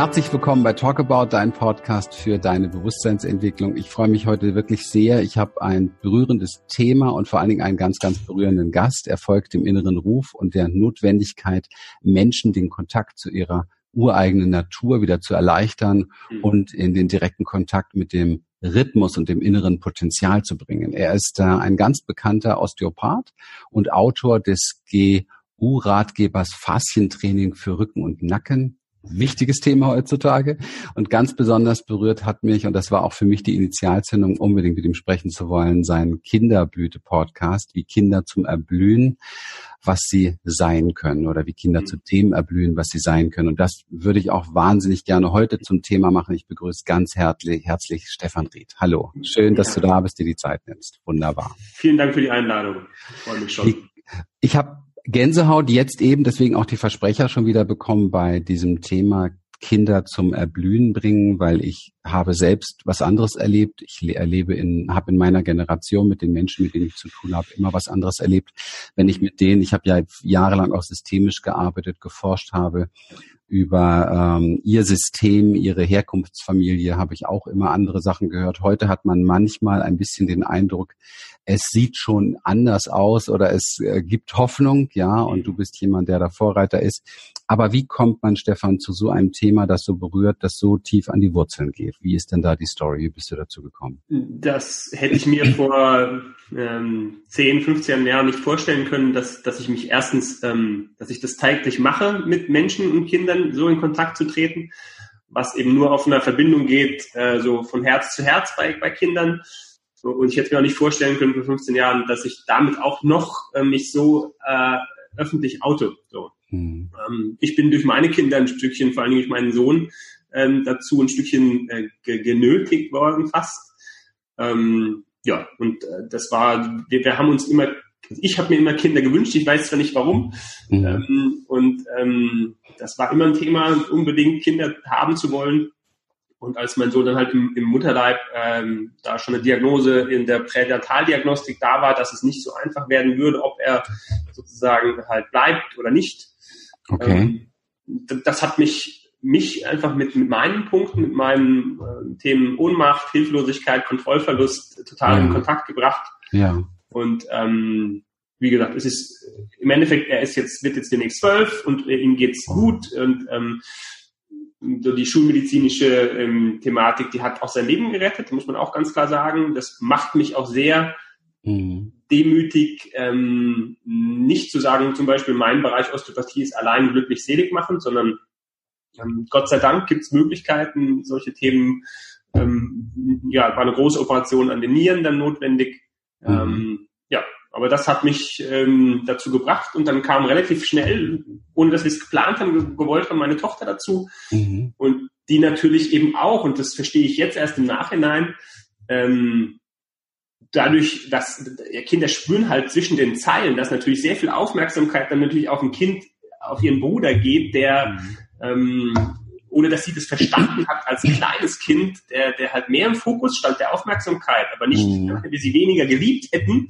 Herzlich willkommen bei Talk About, dein Podcast für deine Bewusstseinsentwicklung. Ich freue mich heute wirklich sehr. Ich habe ein berührendes Thema und vor allen Dingen einen ganz, ganz berührenden Gast. Er folgt dem inneren Ruf und der Notwendigkeit, Menschen den Kontakt zu ihrer ureigenen Natur wieder zu erleichtern mhm. und in den direkten Kontakt mit dem Rhythmus und dem inneren Potenzial zu bringen. Er ist äh, ein ganz bekannter Osteopath und Autor des GU-Ratgebers Faszientraining für Rücken und Nacken wichtiges Thema heutzutage. Und ganz besonders berührt hat mich, und das war auch für mich die Initialzündung, unbedingt mit ihm sprechen zu wollen, sein Kinderblüte-Podcast, wie Kinder zum Erblühen, was sie sein können oder wie Kinder mhm. zu dem erblühen, was sie sein können. Und das würde ich auch wahnsinnig gerne heute zum Thema machen. Ich begrüße ganz herzlich, herzlich Stefan Ried. Hallo. Schön, dass du da bist, dir die Zeit nimmst. Wunderbar. Vielen Dank für die Einladung. Ich freue mich schon. Ich, ich habe Gänsehaut jetzt eben, deswegen auch die Versprecher schon wieder bekommen bei diesem Thema Kinder zum Erblühen bringen, weil ich habe selbst was anderes erlebt. Ich erlebe in, habe in meiner Generation mit den Menschen, mit denen ich zu tun habe, immer was anderes erlebt. Wenn ich mit denen, ich habe ja jahrelang auch systemisch gearbeitet, geforscht habe über ähm, ihr System, ihre Herkunftsfamilie, habe ich auch immer andere Sachen gehört. Heute hat man manchmal ein bisschen den Eindruck, es sieht schon anders aus oder es äh, gibt Hoffnung, ja, und du bist jemand, der da Vorreiter ist. Aber wie kommt man, Stefan, zu so einem Thema, das so berührt, das so tief an die Wurzeln geht? Wie ist denn da die Story? Wie bist du dazu gekommen? Das hätte ich mir vor ähm, 10, 15 Jahren nicht vorstellen können, dass, dass ich mich erstens, ähm, dass ich das täglich mache, mit Menschen und Kindern so in Kontakt zu treten, was eben nur auf einer Verbindung geht, äh, so von Herz zu Herz bei, bei Kindern so, und ich hätte mir auch nicht vorstellen können vor 15 Jahren, dass ich damit auch noch äh, mich so äh, öffentlich auto. So. Mhm. Ähm, ich bin durch meine Kinder ein Stückchen, vor allem durch meinen Sohn, ähm, dazu ein Stückchen äh, genötigt worden fast. Ähm, ja, und äh, das war, wir, wir haben uns immer, ich habe mir immer Kinder gewünscht, ich weiß zwar nicht warum. Mhm. Ähm, und ähm, das war immer ein Thema, unbedingt Kinder haben zu wollen. Und als mein Sohn dann halt im, im Mutterleib ähm, da schon eine Diagnose in der Pränataldiagnostik da war, dass es nicht so einfach werden würde, ob er sozusagen halt bleibt oder nicht. Okay. Ähm, das hat mich, mich einfach mit, mit meinen Punkten, mit meinen äh, Themen Ohnmacht, Hilflosigkeit, Kontrollverlust total ja. in Kontakt gebracht. Ja. Und ähm, wie gesagt, es ist im Endeffekt, er ist jetzt, wird jetzt demnächst zwölf und äh, ihm geht's gut und ähm, so die schulmedizinische ähm, Thematik, die hat auch sein Leben gerettet, muss man auch ganz klar sagen. Das macht mich auch sehr mhm. demütig, ähm, nicht zu sagen, zum Beispiel mein Bereich Osteopathie ist allein glücklich selig machen, sondern ähm, Gott sei Dank gibt es Möglichkeiten, solche Themen, ähm, ja, war eine große Operation an den Nieren dann notwendig. Mhm. Ähm, ja, aber das hat mich ähm, dazu gebracht und dann kam relativ schnell, ohne dass wir es geplant haben, gewollt haben, meine Tochter dazu. Mhm. Und die natürlich eben auch, und das verstehe ich jetzt erst im Nachhinein, ähm, dadurch, dass Kinder spüren halt zwischen den Zeilen, dass natürlich sehr viel Aufmerksamkeit dann natürlich auf ein Kind, auf ihren Bruder geht, der mhm. ähm, ohne dass sie das verstanden hat als kleines Kind, der, der halt mehr im Fokus stand der Aufmerksamkeit, aber nicht, mhm. wenn wir sie weniger geliebt hätten,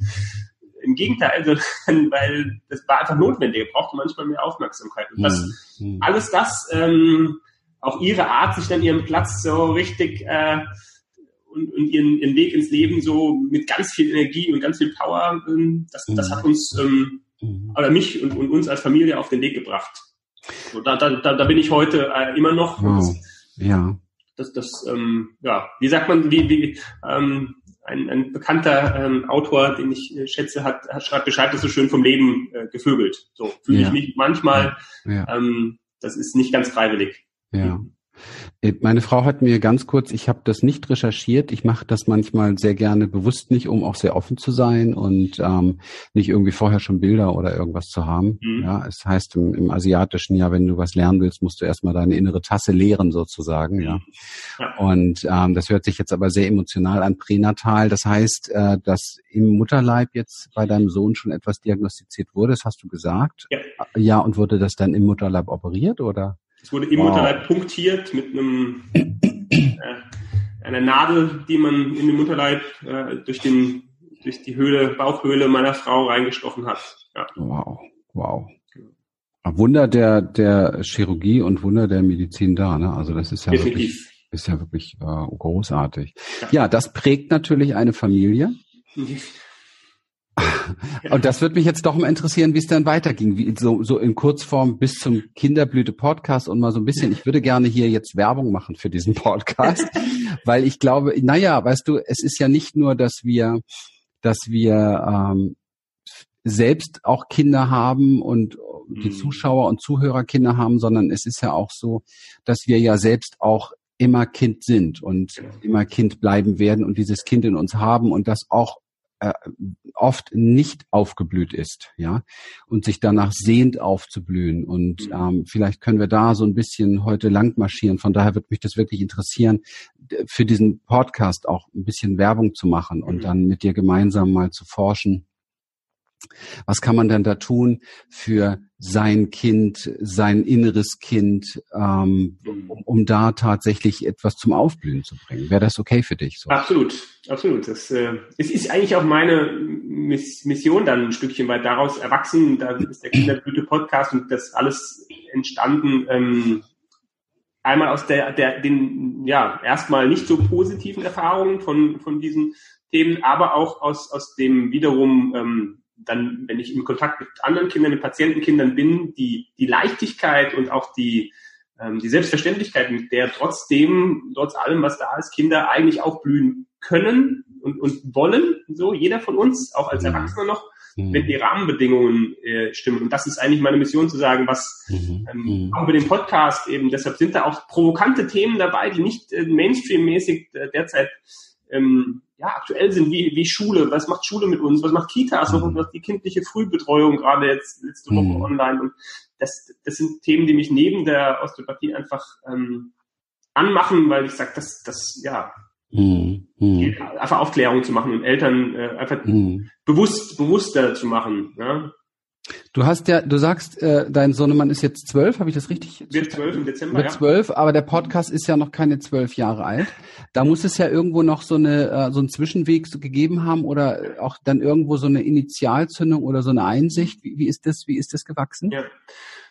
im Gegenteil, also, weil das war einfach notwendig. Er brauchte manchmal mehr Aufmerksamkeit. Und das, mhm. alles das ähm, auf ihre Art sich dann ihren Platz so richtig äh, und, und ihren, ihren Weg ins Leben so mit ganz viel Energie und ganz viel Power, ähm, das, mhm. das hat uns ähm, mhm. oder mich und, und uns als Familie auf den Weg gebracht. So, da, da, da, da bin ich heute äh, immer noch. Wow. ja. Das, das, ähm, ja, wie sagt man, wie, wie ähm, ein, ein bekannter ähm, Autor, den ich äh, schätze, hat, hat schreibt, beschreibt das so schön vom Leben äh, gevögelt. So fühle ja. ich mich manchmal. Ja. Ähm, das ist nicht ganz freiwillig. Ja. Äh, meine Frau hat mir ganz kurz, ich habe das nicht recherchiert, ich mache das manchmal sehr gerne bewusst nicht, um auch sehr offen zu sein und ähm, nicht irgendwie vorher schon Bilder oder irgendwas zu haben. Mhm. Ja, es heißt im, im Asiatischen ja, wenn du was lernen willst, musst du erstmal deine innere Tasse leeren sozusagen. Ja. ja. Und ähm, das hört sich jetzt aber sehr emotional an, pränatal. Das heißt, äh, dass im Mutterleib jetzt bei deinem Sohn schon etwas diagnostiziert wurde, das hast du gesagt. Ja, ja und wurde das dann im Mutterleib operiert oder? Es wurde im wow. Mutterleib punktiert mit einem äh, einer Nadel, die man in den Mutterleib äh, durch den durch die Höhle Bauchhöhle meiner Frau reingestochen hat. Ja. Wow, wow. Wunder der, der Chirurgie und Wunder der Medizin da, ne? Also das ist ja Definitiv. wirklich, ist ja wirklich äh, großartig. Ja. ja, das prägt natürlich eine Familie. Und das würde mich jetzt doch mal interessieren, wie es dann weiterging, wie so, so in Kurzform bis zum Kinderblüte Podcast und mal so ein bisschen. Ich würde gerne hier jetzt Werbung machen für diesen Podcast, weil ich glaube, naja, weißt du, es ist ja nicht nur, dass wir, dass wir ähm, selbst auch Kinder haben und die mhm. Zuschauer und Zuhörer Kinder haben, sondern es ist ja auch so, dass wir ja selbst auch immer Kind sind und immer Kind bleiben werden und dieses Kind in uns haben und das auch äh, oft nicht aufgeblüht ist, ja, und sich danach sehnt aufzublühen. Und mhm. ähm, vielleicht können wir da so ein bisschen heute lang marschieren. Von daher würde mich das wirklich interessieren, für diesen Podcast auch ein bisschen Werbung zu machen und mhm. dann mit dir gemeinsam mal zu forschen was kann man denn da tun für sein Kind, sein inneres Kind, ähm, um, um da tatsächlich etwas zum Aufblühen zu bringen? Wäre das okay für dich? So? Absolut, absolut. Das äh, es ist eigentlich auch meine Miss Mission dann ein Stückchen weit daraus erwachsen. Da ist der Kinderblüte-Podcast und das alles entstanden. Ähm, einmal aus der, der den ja erstmal nicht so positiven Erfahrungen von von diesen Themen, aber auch aus aus dem wiederum ähm, dann, wenn ich in Kontakt mit anderen Kindern, mit Patientenkindern bin, die, die Leichtigkeit und auch die, ähm, die Selbstverständlichkeit, mit der trotzdem, trotz allem, was da ist, Kinder eigentlich auch blühen können und, und wollen, so jeder von uns, auch als mhm. Erwachsener noch, mhm. wenn die Rahmenbedingungen äh, stimmen. Und das ist eigentlich meine Mission zu sagen, was mhm. ähm, mhm. auch über den Podcast eben, deshalb sind da auch provokante Themen dabei, die nicht äh, Mainstream-mäßig äh, derzeit ähm, ja, aktuell sind, wie, wie Schule, was macht Schule mit uns, was macht Kitas, was macht die kindliche Frühbetreuung gerade jetzt letzte Woche mhm. online. Und das, das sind Themen, die mich neben der Osteopathie einfach ähm, anmachen, weil ich sage, das, das, ja, mhm. mhm. einfach Aufklärung zu machen und Eltern äh, einfach mhm. bewusst, bewusster zu machen. Ja? Du hast ja, du sagst, äh, dein Sohnemann ist jetzt zwölf, habe ich das richtig? Wird zwölf im Dezember. Wird zwölf, ja. aber der Podcast ist ja noch keine zwölf Jahre alt. Da muss es ja irgendwo noch so eine äh, so einen Zwischenweg so gegeben haben oder auch dann irgendwo so eine Initialzündung oder so eine Einsicht. Wie, wie ist das? Wie ist das gewachsen? Ja.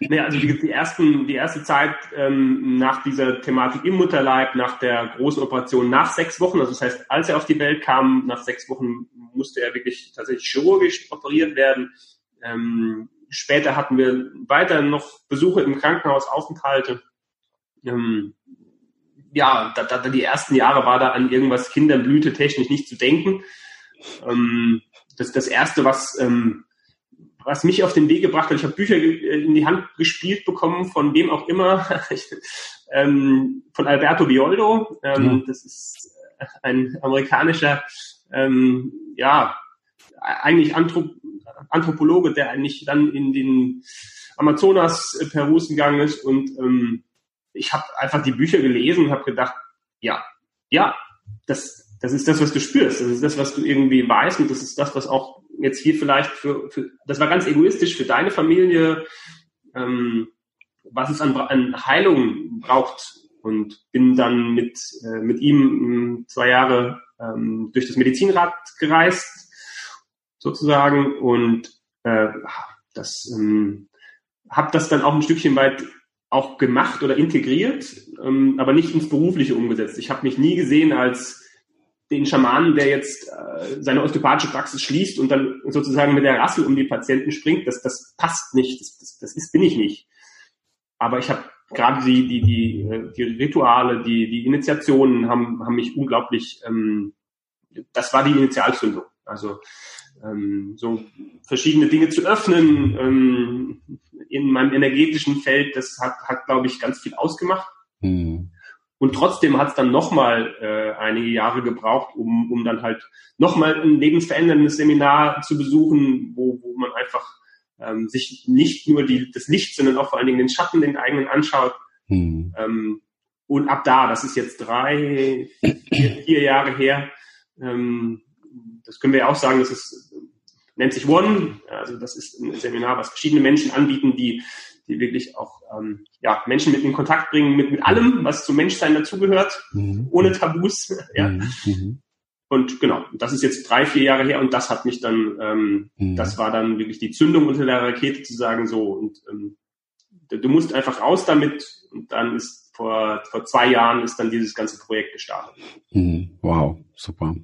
Naja, also die ersten, die erste Zeit ähm, nach dieser Thematik im Mutterleib, nach der großen Operation, nach sechs Wochen, also das heißt, als er auf die Welt kam, nach sechs Wochen musste er wirklich tatsächlich chirurgisch operiert werden ähm, später hatten wir weiter noch Besuche im Krankenhaus, Aufenthalte. Ähm, ja, da, da, die ersten Jahre war da an irgendwas Kinderblüte technisch nicht zu denken. Ähm, das, das erste, was, ähm, was mich auf den Weg gebracht hat, ich habe Bücher in die Hand gespielt bekommen von wem auch immer, ähm, von Alberto Violdo. Ähm, mhm. Das ist ein amerikanischer, ähm, ja, eigentlich Anthrop Anthropologe, der eigentlich dann in den Amazonas äh, Perus gegangen ist und ähm, ich habe einfach die Bücher gelesen und habe gedacht, ja, ja, das, das ist das, was du spürst, das ist das, was du irgendwie weißt und das ist das, was auch jetzt hier vielleicht für, für das war ganz egoistisch für deine Familie, ähm, was es an, an Heilung braucht. Und bin dann mit, äh, mit ihm ähm, zwei Jahre ähm, durch das Medizinrad gereist sozusagen und äh, das ähm, habe das dann auch ein Stückchen weit auch gemacht oder integriert, ähm, aber nicht ins Berufliche umgesetzt. Ich habe mich nie gesehen als den Schamanen, der jetzt äh, seine osteopathische Praxis schließt und dann sozusagen mit der Rassel um die Patienten springt. Das, das passt nicht. Das, das, das ist, bin ich nicht. Aber ich habe gerade die, die, die, äh, die Rituale, die, die Initiationen haben, haben mich unglaublich, ähm, das war die Initialzündung. Also ähm, so verschiedene Dinge zu öffnen ähm, in meinem energetischen Feld, das hat, hat glaube ich, ganz viel ausgemacht. Mhm. Und trotzdem hat es dann nochmal äh, einige Jahre gebraucht, um, um dann halt nochmal ein lebensveränderndes Seminar zu besuchen, wo, wo man einfach ähm, sich nicht nur die, das Licht, sondern auch vor allen Dingen den Schatten, den eigenen anschaut. Mhm. Ähm, und ab da, das ist jetzt drei, vier, vier Jahre her, ähm, das können wir ja auch sagen, das ist, nennt sich One, also das ist ein Seminar, was verschiedene Menschen anbieten, die, die wirklich auch ähm, ja, Menschen mit in Kontakt bringen, mit, mit allem, was zum Menschsein dazugehört, mhm. ohne Tabus. ja. Mhm. mhm. Und genau, das ist jetzt drei, vier Jahre her und das hat mich dann, ähm, mhm. das war dann wirklich die Zündung unter der Rakete zu sagen, so und ähm, du musst einfach raus damit und dann ist vor, vor zwei Jahren ist dann dieses ganze Projekt gestartet. Mhm. Wow, super.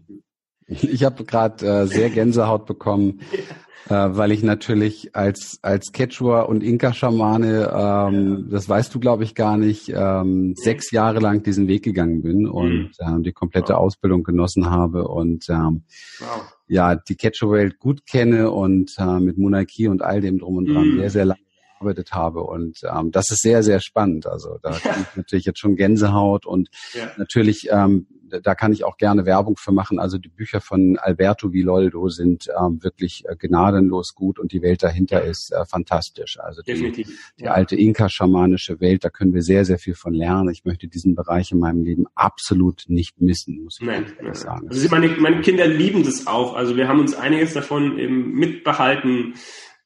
Ich habe gerade äh, sehr Gänsehaut bekommen, äh, weil ich natürlich als als Quechua und Inka-Schamane, ähm, ja. das weißt du glaube ich gar nicht, ähm, ja. sechs Jahre lang diesen Weg gegangen bin und mhm. äh, die komplette wow. Ausbildung genossen habe und ähm, wow. ja die Quechua-Welt gut kenne und äh, mit Monarchie und all dem drum und dran mhm. sehr sehr lange gearbeitet habe. Und ähm, das ist sehr, sehr spannend. Also da ja. ich natürlich jetzt schon Gänsehaut und ja. natürlich, ähm, da kann ich auch gerne Werbung für machen. Also die Bücher von Alberto Villoldo sind ähm, wirklich äh, gnadenlos gut und die Welt dahinter ja. ist äh, fantastisch. Also die, die alte Inka-schamanische Welt, da können wir sehr, sehr viel von lernen. Ich möchte diesen Bereich in meinem Leben absolut nicht missen, muss ich nein, nein. sagen. Also meine, meine Kinder lieben das auch. Also wir haben uns einiges davon eben mitbehalten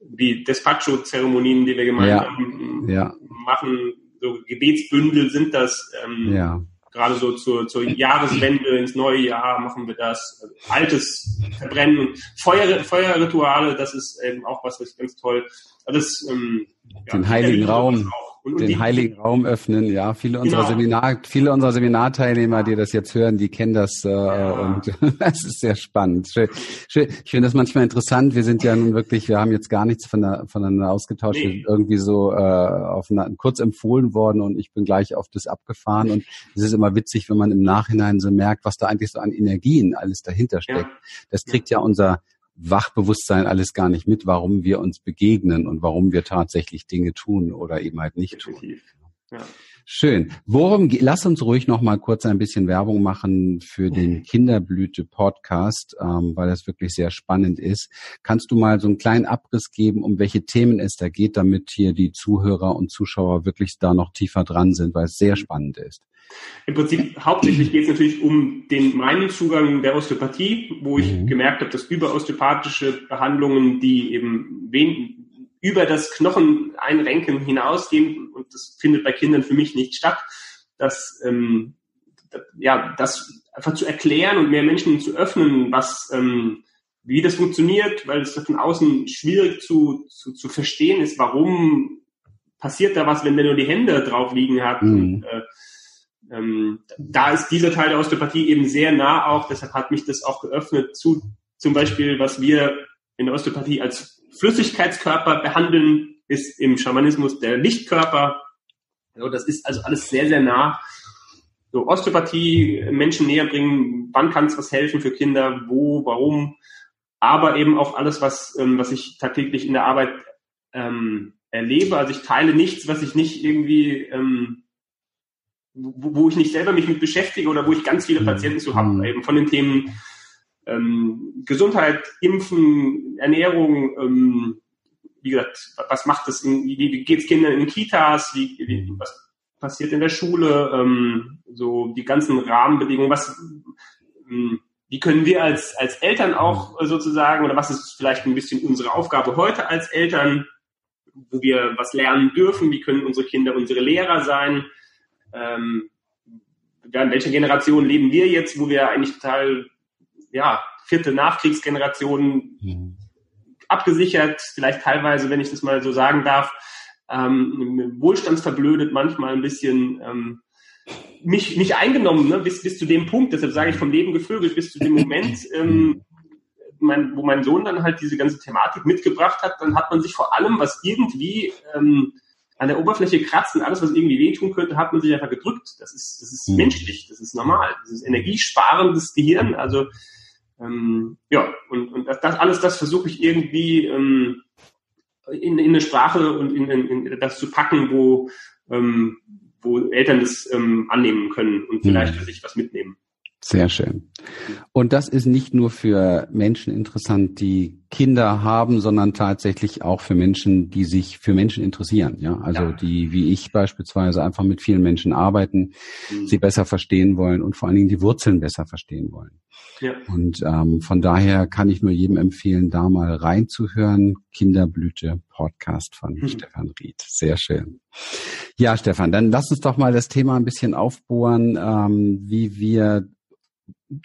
wie Despacho-Zeremonien, die wir gemeinsam ja, ja. machen, so Gebetsbündel sind das. Ähm, ja. Gerade so zur, zur Jahreswende ins neue Jahr machen wir das. Altes verbrennen, Feuer, Feuerrituale, das ist eben auch was, was ganz toll. Also das, ähm, Den heiligen Raum. Auch und, den heiligen Raum öffnen. Ja, viele unserer genau. Seminar, viele unserer Seminarteilnehmer, die das jetzt hören, die kennen das äh, ja. und das ist sehr spannend. Schön, schön. Ich finde das manchmal interessant. Wir sind ja nun wirklich, wir haben jetzt gar nichts von der, voneinander ausgetauscht. Nee. Wir sind irgendwie so äh, auf eine, kurz empfohlen worden und ich bin gleich auf das abgefahren und es ist immer witzig, wenn man im Nachhinein so merkt, was da eigentlich so an Energien alles dahinter steckt. Ja. Das kriegt ja unser Wachbewusstsein alles gar nicht mit, warum wir uns begegnen und warum wir tatsächlich Dinge tun oder eben halt nicht Definitiv. tun. Ja. Schön. Worum, lass uns ruhig noch mal kurz ein bisschen Werbung machen für den Kinderblüte Podcast, ähm, weil das wirklich sehr spannend ist. Kannst du mal so einen kleinen Abriss geben, um welche Themen es da geht, damit hier die Zuhörer und Zuschauer wirklich da noch tiefer dran sind, weil es sehr spannend ist? Im Prinzip hauptsächlich geht es natürlich um den meinen Zugang der Osteopathie, wo ich mhm. gemerkt habe, dass über osteopathische Behandlungen, die eben wen, über das Knochen einrenken hinausgehen, und das findet bei Kindern für mich nicht statt, dass ähm, ja, das einfach zu erklären und mehr Menschen zu öffnen, was ähm, wie das funktioniert, weil es von außen schwierig zu, zu, zu verstehen ist, warum passiert da was, wenn der nur die Hände drauf liegen hat. Mhm. Und, äh, ähm, da ist dieser Teil der Osteopathie eben sehr nah auch, deshalb hat mich das auch geöffnet zu zum Beispiel, was wir in der Osteopathie als Flüssigkeitskörper behandeln, ist im Schamanismus der Lichtkörper. Also das ist also alles sehr, sehr nah. So Osteopathie Menschen näher bringen, wann kann es was helfen für Kinder, wo, warum, aber eben auch alles, was, ähm, was ich tagtäglich in der Arbeit ähm, erlebe. Also ich teile nichts, was ich nicht irgendwie ähm, wo, wo ich nicht selber mich mit beschäftige oder wo ich ganz viele mhm. Patienten zu habe, mhm. eben von den Themen ähm, Gesundheit, Impfen, Ernährung, ähm, wie gesagt, was macht das, wie, wie geht's Kindern in Kitas, wie, wie, was passiert in der Schule, ähm, so die ganzen Rahmenbedingungen, was, ähm, wie können wir als, als Eltern auch sozusagen, oder was ist vielleicht ein bisschen unsere Aufgabe heute als Eltern, wo wir was lernen dürfen, wie können unsere Kinder unsere Lehrer sein, ähm, in welcher Generation leben wir jetzt, wo wir eigentlich total, ja, vierte Nachkriegsgeneration mhm. abgesichert, vielleicht teilweise, wenn ich das mal so sagen darf, ähm, wohlstandsverblödet, manchmal ein bisschen ähm, mich nicht eingenommen, ne, bis, bis zu dem Punkt, deshalb sage ich vom Leben gevögelt, bis zu dem Moment, ähm, mein, wo mein Sohn dann halt diese ganze Thematik mitgebracht hat, dann hat man sich vor allem, was irgendwie ähm, an der Oberfläche kratzen, alles, was irgendwie wehtun könnte, hat man sich einfach gedrückt. Das ist, das ist mhm. menschlich, das ist normal. Das ist energiesparendes Gehirn. Also ähm, ja, und, und das, das alles, das versuche ich irgendwie ähm, in, in eine Sprache und in, in, in das zu packen, wo, ähm, wo Eltern das ähm, annehmen können und vielleicht mhm. für sich was mitnehmen. Sehr schön. Und das ist nicht nur für Menschen interessant, die Kinder haben, sondern tatsächlich auch für Menschen, die sich für Menschen interessieren. Ja, also ja. die, wie ich beispielsweise, einfach mit vielen Menschen arbeiten, mhm. sie besser verstehen wollen und vor allen Dingen die Wurzeln besser verstehen wollen. Ja. Und ähm, von daher kann ich nur jedem empfehlen, da mal reinzuhören. Kinderblüte Podcast von mhm. Stefan Ried. Sehr schön. Ja, Stefan, dann lass uns doch mal das Thema ein bisschen aufbohren, ähm, wie wir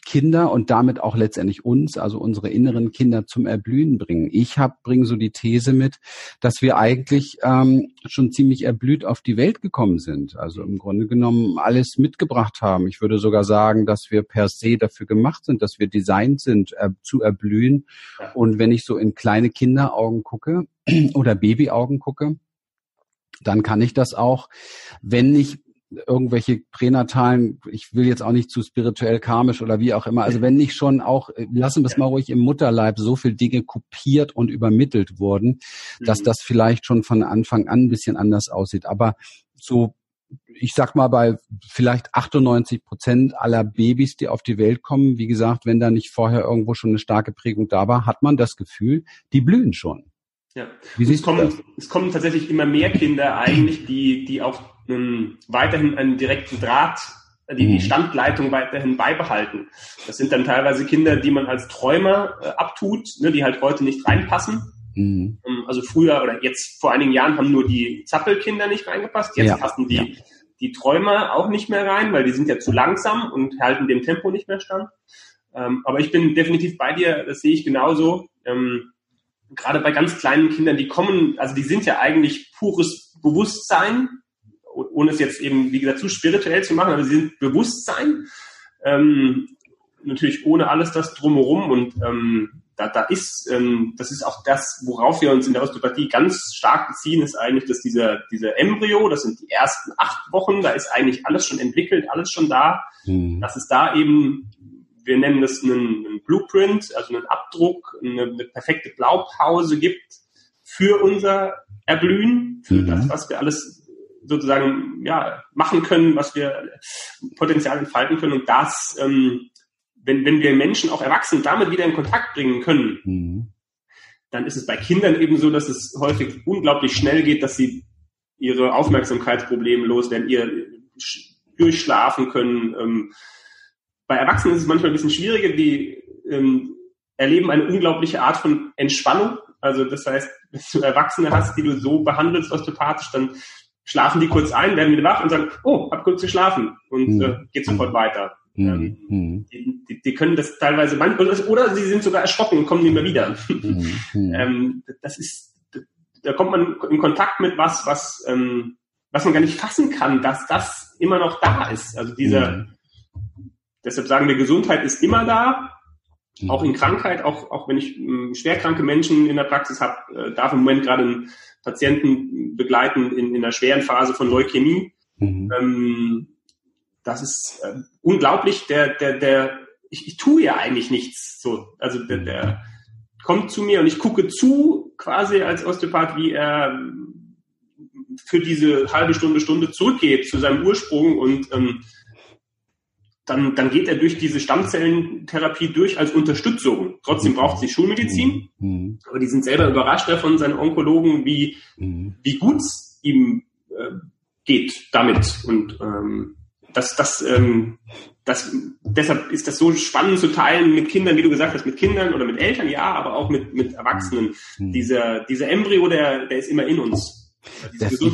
Kinder und damit auch letztendlich uns, also unsere inneren Kinder zum Erblühen bringen. Ich habe bringe so die These mit, dass wir eigentlich ähm, schon ziemlich erblüht auf die Welt gekommen sind. Also im Grunde genommen alles mitgebracht haben. Ich würde sogar sagen, dass wir per se dafür gemacht sind, dass wir designt sind, äh, zu erblühen. Und wenn ich so in kleine Kinderaugen gucke oder Babyaugen gucke, dann kann ich das auch, wenn ich irgendwelche pränatalen, ich will jetzt auch nicht zu spirituell karmisch oder wie auch immer, also wenn nicht schon auch, äh, lassen wir es mal ruhig im Mutterleib, so viel Dinge kopiert und übermittelt wurden, dass mhm. das vielleicht schon von Anfang an ein bisschen anders aussieht. Aber so ich sag mal, bei vielleicht 98 Prozent aller Babys, die auf die Welt kommen, wie gesagt, wenn da nicht vorher irgendwo schon eine starke Prägung da war, hat man das Gefühl, die blühen schon. Ja. Wie es, kommen, es kommen tatsächlich immer mehr Kinder eigentlich, die, die auch ähm, weiterhin einen direkten Draht, die, die mhm. Standleitung weiterhin beibehalten. Das sind dann teilweise Kinder, die man als Träumer äh, abtut, ne, die halt heute nicht reinpassen. Mhm. Ähm, also früher oder jetzt vor einigen Jahren haben nur die Zappelkinder nicht reingepasst. Jetzt ja. passen die, ja. die Träumer auch nicht mehr rein, weil die sind ja zu langsam und halten dem Tempo nicht mehr stand. Ähm, aber ich bin definitiv bei dir, das sehe ich genauso. Ähm, gerade bei ganz kleinen Kindern, die kommen, also die sind ja eigentlich pures Bewusstsein, ohne es jetzt eben, wie gesagt, zu spirituell zu machen, aber sie sind Bewusstsein, ähm, natürlich ohne alles das drumherum und ähm, da, da ist, ähm, das ist auch das, worauf wir uns in der Osteopathie ganz stark beziehen, ist eigentlich, dass dieser, dieser Embryo, das sind die ersten acht Wochen, da ist eigentlich alles schon entwickelt, alles schon da, mhm. dass es da eben, wir nennen das einen, einen Blueprint, also einen Abdruck, eine, eine, perfekte Blaupause gibt für unser Erblühen, für mhm. das, was wir alles sozusagen ja, machen können, was wir Potenzial entfalten können und das, ähm, wenn, wenn wir Menschen auch erwachsen damit wieder in Kontakt bringen können, mhm. dann ist es bei Kindern eben so, dass es häufig unglaublich schnell geht, dass sie ihre Aufmerksamkeitsprobleme loswerden, ihr durchschlafen können. Ähm, bei Erwachsenen ist es manchmal ein bisschen schwieriger, die ähm, erleben eine unglaubliche Art von Entspannung. Also das heißt, wenn du Erwachsene hast, die du so behandelst osteopathisch, dann schlafen die kurz ein, werden wieder wach und sagen, oh, hab kurz geschlafen und mhm. äh, geht sofort mhm. weiter. Mhm. Ähm, die, die, die, können das teilweise oder, oder sie sind sogar erschrocken und kommen nicht mehr wieder. Mhm. ähm, das ist, da kommt man in Kontakt mit was, was, ähm, was man gar nicht fassen kann, dass das immer noch da ist. Also dieser, deshalb sagen wir, Gesundheit ist immer da, auch in Krankheit, auch, auch wenn ich äh, schwerkranke Menschen in der Praxis habe, äh, darf im Moment gerade ein Patienten begleiten in, in der schweren Phase von Leukämie. Mhm. Ähm, das ist äh, unglaublich. Der, der, der, ich, ich tue ja eigentlich nichts. So, also der, der kommt zu mir und ich gucke zu, quasi als Osteopath, wie er für diese halbe Stunde, Stunde zurückgeht zu seinem Ursprung und ähm, dann, dann geht er durch diese Stammzellentherapie durch als Unterstützung. Trotzdem mhm. braucht es die Schulmedizin, mhm. aber die sind selber überrascht davon, seine Onkologen, wie, mhm. wie gut es ihm äh, geht damit. Und ähm, das, das, ähm, das, deshalb ist das so spannend zu teilen mit Kindern, wie du gesagt hast, mit Kindern oder mit Eltern, ja, aber auch mit, mit Erwachsenen. Mhm. Dieser, dieser Embryo, der, der ist immer in uns. Das, ich,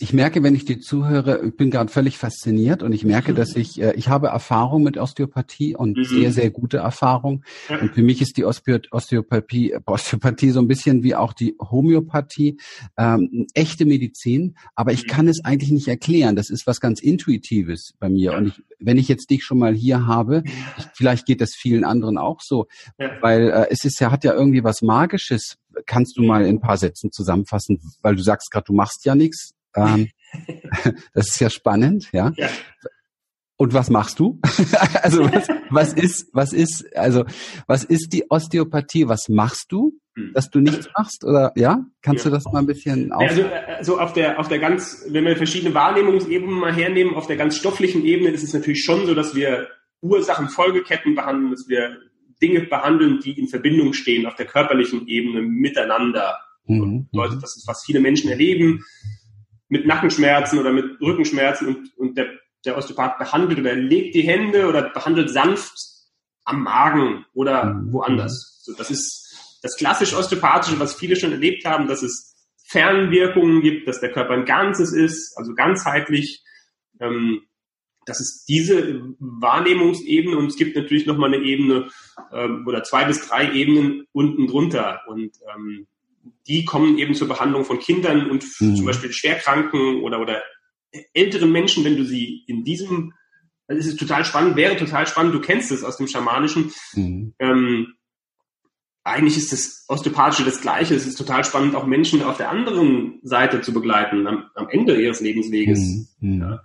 ich, merke, wenn ich dir zuhöre, ich bin gerade völlig fasziniert und ich merke, dass ich, äh, ich habe Erfahrung mit Osteopathie und mhm. sehr, sehr gute Erfahrung. Ja. Und für mich ist die Osteopathie, Osteopathie so ein bisschen wie auch die Homöopathie, ähm, echte Medizin, aber ich mhm. kann es eigentlich nicht erklären. Das ist was ganz Intuitives bei mir. Ja. Und ich, wenn ich jetzt dich schon mal hier habe, ich, vielleicht geht das vielen anderen auch so, ja. weil äh, es ist ja, hat ja irgendwie was Magisches, kannst du mal in ein paar Sätzen zusammenfassen, weil du sagst gerade, du machst ja nichts. Ähm, das ist ja spannend, ja. ja. Und was machst du? also was, was ist, was ist, also was ist die Osteopathie? Was machst du, hm. dass du nichts machst? Oder ja, kannst ja. du das mal ein bisschen auf? Also, also auf der auf der ganz, wenn wir verschiedene Wahrnehmungsebenen mal hernehmen, auf der ganz stofflichen Ebene ist es natürlich schon so, dass wir Ursachen-Folgeketten behandeln, dass wir Dinge behandeln, die in Verbindung stehen auf der körperlichen Ebene miteinander. Mhm. Bedeutet, das ist, was viele Menschen erleben, mit Nackenschmerzen oder mit Rückenschmerzen und, und der, der Osteopath behandelt oder legt die Hände oder behandelt sanft am Magen oder mhm. woanders. So, das ist das klassisch Osteopathische, was viele schon erlebt haben, dass es Fernwirkungen gibt, dass der Körper ein Ganzes ist, also ganzheitlich. Ähm, das ist diese Wahrnehmungsebene und es gibt natürlich nochmal eine Ebene ähm, oder zwei bis drei Ebenen unten drunter und ähm, die kommen eben zur Behandlung von Kindern und mhm. zum Beispiel Schwerkranken oder, oder älteren Menschen, wenn du sie in diesem, also es ist total spannend, wäre total spannend, du kennst es aus dem Schamanischen, mhm. ähm, eigentlich ist das Osteopathische das Gleiche. Es ist total spannend, auch Menschen auf der anderen Seite zu begleiten, am, am Ende ihres Lebensweges. Mhm. Ja.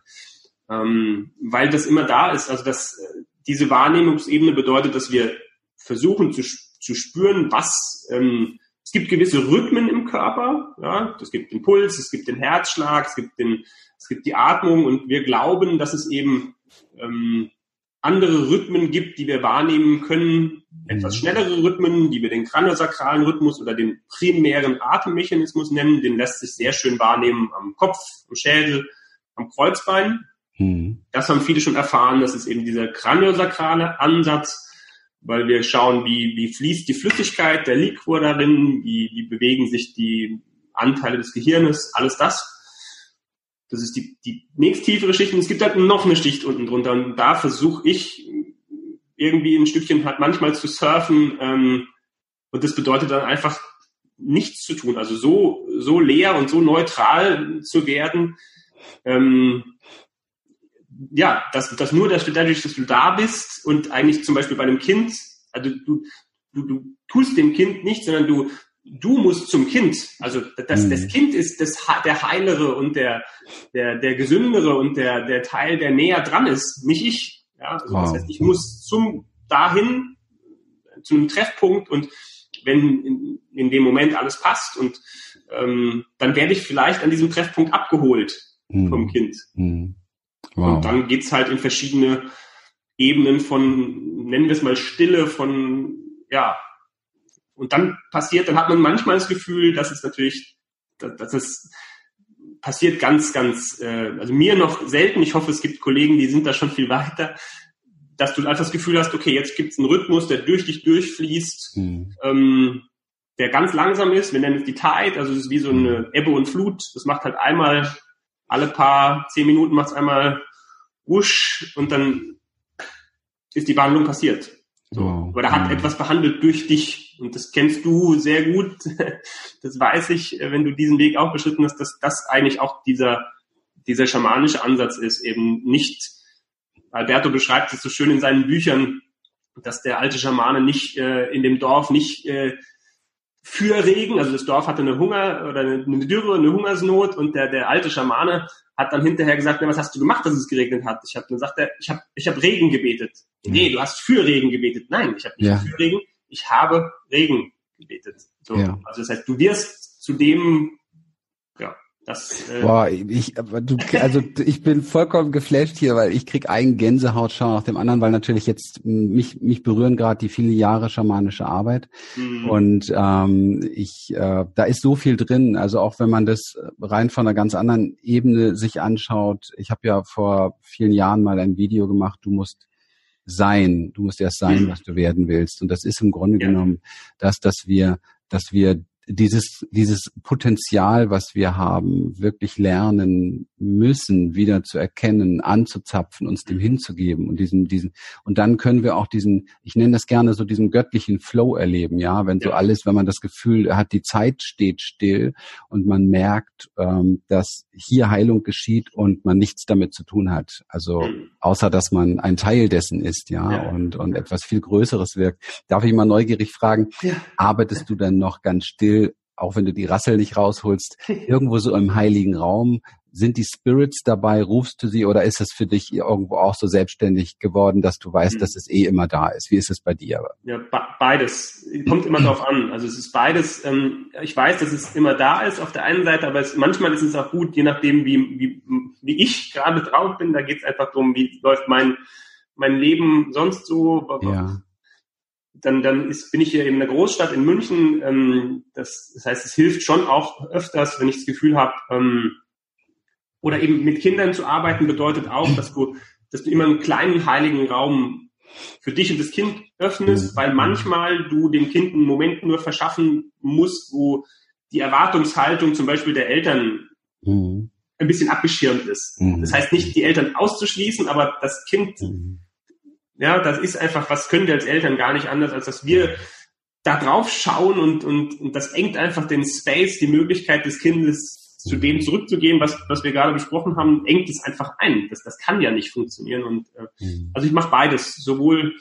Ähm, weil das immer da ist. Also das, diese Wahrnehmungsebene bedeutet, dass wir versuchen zu, zu spüren, was ähm, es gibt gewisse Rhythmen im Körper. Ja, es gibt den Puls, es gibt den Herzschlag, es gibt den, es gibt die Atmung und wir glauben, dass es eben ähm, andere Rhythmen gibt, die wir wahrnehmen können, etwas mhm. schnellere Rhythmen, die wir den kraniosakralen Rhythmus oder den primären Atemmechanismus nennen, den lässt sich sehr schön wahrnehmen am Kopf, am Schädel, am Kreuzbein. Mhm. Das haben viele schon erfahren, das ist eben dieser kraniosakrale Ansatz, weil wir schauen, wie, wie fließt die Flüssigkeit, der Liquor darin, wie, wie bewegen sich die Anteile des Gehirnes, alles das. Das ist die, die nächst tiefere Schicht und es gibt halt noch eine Schicht unten drunter und da versuche ich irgendwie ein Stückchen halt manchmal zu surfen ähm, und das bedeutet dann einfach nichts zu tun, also so, so leer und so neutral zu werden, ähm, ja, dass, dass nur dass du dadurch, dass du da bist und eigentlich zum Beispiel bei einem Kind, also du, du, du tust dem Kind nicht, sondern du, du musst zum Kind. Also das, mhm. das Kind ist das, der Heilere und der, der, der Gesündere und der, der Teil, der näher dran ist, nicht ich. Ja, also wow. das heißt, ich muss zum dahin, zu einem Treffpunkt und wenn in, in dem Moment alles passt und ähm, dann werde ich vielleicht an diesem Treffpunkt abgeholt mhm. vom Kind. Mhm. Wow. Und dann geht's halt in verschiedene Ebenen von, nennen wir es mal Stille, von ja, und dann passiert, dann hat man manchmal das Gefühl, dass es natürlich, dass, dass es passiert ganz, ganz, äh, also mir noch selten, ich hoffe, es gibt Kollegen, die sind da schon viel weiter, dass du einfach das Gefühl hast, okay, jetzt gibt es einen Rhythmus, der durch dich durchfließt, mhm. ähm, der ganz langsam ist, wir nennen es die Tide, also es ist wie so eine Ebbe und Flut, das macht halt einmal, alle paar zehn Minuten macht es einmal wusch und dann ist die Behandlung passiert. So. Wow. Oder hat etwas behandelt durch dich. Und das kennst du sehr gut. Das weiß ich, wenn du diesen Weg auch beschritten hast, dass das eigentlich auch dieser, dieser schamanische Ansatz ist. Eben nicht, Alberto beschreibt es so schön in seinen Büchern, dass der alte Schamane nicht äh, in dem Dorf nicht äh, für Regen, also das Dorf hatte eine Hunger oder eine Dürre, eine Hungersnot und der, der alte Schamane hat dann hinterher gesagt, na, was hast du gemacht, dass es geregnet hat? Ich habe dann sagt er, ich habe ich hab Regen gebetet. Mhm. Nee, du hast für Regen gebetet. Nein, ich habe nicht ja. für Regen, ich habe Regen gebetet. So, ja. Also das heißt, du wirst zu dem das, äh Boah, ich, du, also ich bin vollkommen geflasht hier, weil ich krieg einen Gänsehautschau nach dem anderen, weil natürlich jetzt mich mich berühren gerade die viele Jahre schamanische Arbeit mhm. und ähm, ich äh, da ist so viel drin. Also auch wenn man das rein von einer ganz anderen Ebene sich anschaut. Ich habe ja vor vielen Jahren mal ein Video gemacht. Du musst sein, du musst erst sein, mhm. was du werden willst. Und das ist im Grunde ja. genommen das, dass wir dass wir dieses, dieses Potenzial, was wir haben, wirklich lernen müssen, wieder zu erkennen, anzuzapfen, uns dem mhm. hinzugeben und diesen, diesen, und dann können wir auch diesen, ich nenne das gerne so diesen göttlichen Flow erleben, ja, wenn so alles, wenn man das Gefühl hat, die Zeit steht still und man merkt, ähm, dass hier Heilung geschieht und man nichts damit zu tun hat. Also, mhm. außer dass man ein Teil dessen ist, ja, ja. und, und etwas viel Größeres wirkt. Darf ich mal neugierig fragen, ja. arbeitest du dann noch ganz still auch wenn du die Rassel nicht rausholst, irgendwo so im heiligen Raum, sind die Spirits dabei, rufst du sie oder ist es für dich irgendwo auch so selbstständig geworden, dass du weißt, mhm. dass es eh immer da ist? Wie ist es bei dir? Ja, beides. Kommt immer drauf an. Also es ist beides. Ähm, ich weiß, dass es immer da ist auf der einen Seite, aber es, manchmal ist es auch gut, je nachdem, wie, wie, wie ich gerade drauf bin. Da geht es einfach darum, wie läuft mein, mein Leben sonst so. Ja dann, dann ist, bin ich hier in einer Großstadt in München. Ähm, das, das heißt, es hilft schon auch öfters, wenn ich das Gefühl habe, ähm, oder eben mit Kindern zu arbeiten, bedeutet auch, dass du, dass du immer einen kleinen heiligen Raum für dich und das Kind öffnest, mhm. weil manchmal du dem Kind einen Moment nur verschaffen musst, wo die Erwartungshaltung zum Beispiel der Eltern mhm. ein bisschen abgeschirmt ist. Mhm. Das heißt nicht, die Eltern auszuschließen, aber das Kind, mhm. Ja, das ist einfach, was können wir als Eltern gar nicht anders, als dass wir da drauf schauen und, und, und das engt einfach den Space, die Möglichkeit des Kindes zu dem zurückzugehen, was, was wir gerade besprochen haben, engt es einfach ein. Das, das kann ja nicht funktionieren. Und äh, mhm. also ich mache beides. Sowohl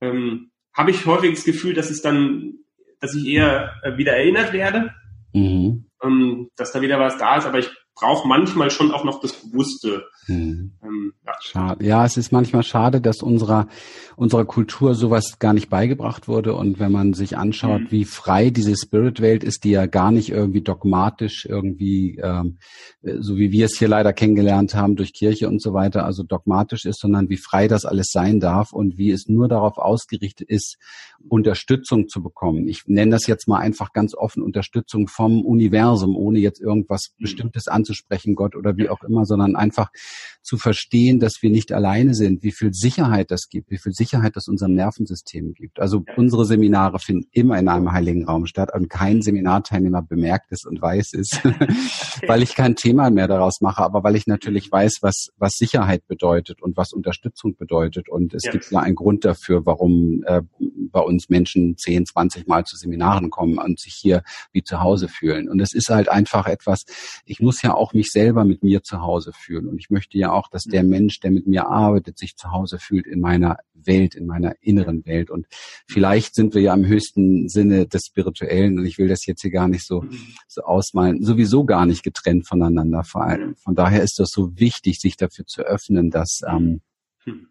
ähm, habe ich häufig das Gefühl, dass es dann, dass ich eher äh, wieder erinnert werde, mhm. ähm, dass da wieder was da ist, aber ich brauche manchmal schon auch noch das Bewusste. Hm. Ähm, ja. Schade. Ja, es ist manchmal schade, dass unserer unserer Kultur sowas gar nicht beigebracht wurde. Und wenn man sich anschaut, hm. wie frei diese Spirit-Welt ist, die ja gar nicht irgendwie dogmatisch irgendwie, ähm, so wie wir es hier leider kennengelernt haben durch Kirche und so weiter, also dogmatisch ist, sondern wie frei das alles sein darf und wie es nur darauf ausgerichtet ist, Unterstützung zu bekommen. Ich nenne das jetzt mal einfach ganz offen Unterstützung vom Universum, ohne jetzt irgendwas hm. Bestimmtes anzunehmen anzusprechen, Gott oder wie auch immer, sondern einfach zu verstehen, dass wir nicht alleine sind, wie viel Sicherheit das gibt, wie viel Sicherheit das unserem Nervensystem gibt. Also unsere Seminare finden immer in einem heiligen Raum statt und kein Seminarteilnehmer bemerkt es und weiß es, weil ich kein Thema mehr daraus mache, aber weil ich natürlich weiß, was, was Sicherheit bedeutet und was Unterstützung bedeutet. Und es ja. gibt ja einen Grund dafür, warum äh, bei uns Menschen 10, 20 Mal zu Seminaren kommen und sich hier wie zu Hause fühlen. Und es ist halt einfach etwas, ich muss ja auch mich selber mit mir zu Hause fühlen. Und ich möchte ja auch, dass der mhm. Mensch, der mit mir arbeitet, sich zu Hause fühlt in meiner Welt, in meiner inneren Welt. Und vielleicht sind wir ja im höchsten Sinne des Spirituellen, und ich will das jetzt hier gar nicht so, mhm. so ausmalen, sowieso gar nicht getrennt voneinander vor allem. Von daher ist das so wichtig, sich dafür zu öffnen, dass ähm, hm.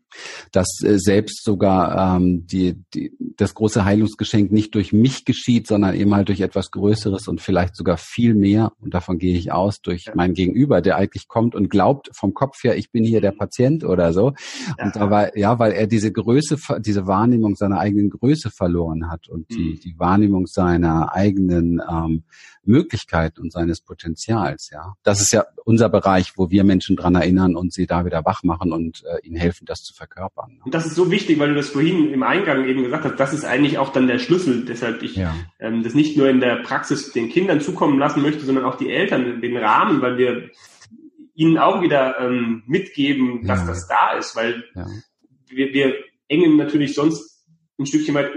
Dass äh, selbst sogar ähm, die, die, das große Heilungsgeschenk nicht durch mich geschieht, sondern eben halt durch etwas Größeres und vielleicht sogar viel mehr, und davon gehe ich aus, durch mein Gegenüber, der eigentlich kommt und glaubt vom Kopf her, ich bin hier der Patient oder so. Und da war, ja, weil er diese Größe, diese Wahrnehmung seiner eigenen Größe verloren hat und mhm. die, die Wahrnehmung seiner eigenen ähm, Möglichkeiten und seines Potenzials, ja. Das ist ja unser Bereich, wo wir Menschen dran erinnern und sie da wieder wach machen und äh, ihnen helfen, das zu verkörpern. Ne? Und das ist so wichtig, weil du das vorhin im Eingang eben gesagt hast, das ist eigentlich auch dann der Schlüssel, deshalb ich ja. ähm, das nicht nur in der Praxis den Kindern zukommen lassen möchte, sondern auch die Eltern, den Rahmen, weil wir ihnen auch wieder ähm, mitgeben, dass ja. das da ist, weil ja. wir, wir engen natürlich sonst ein Stückchen weit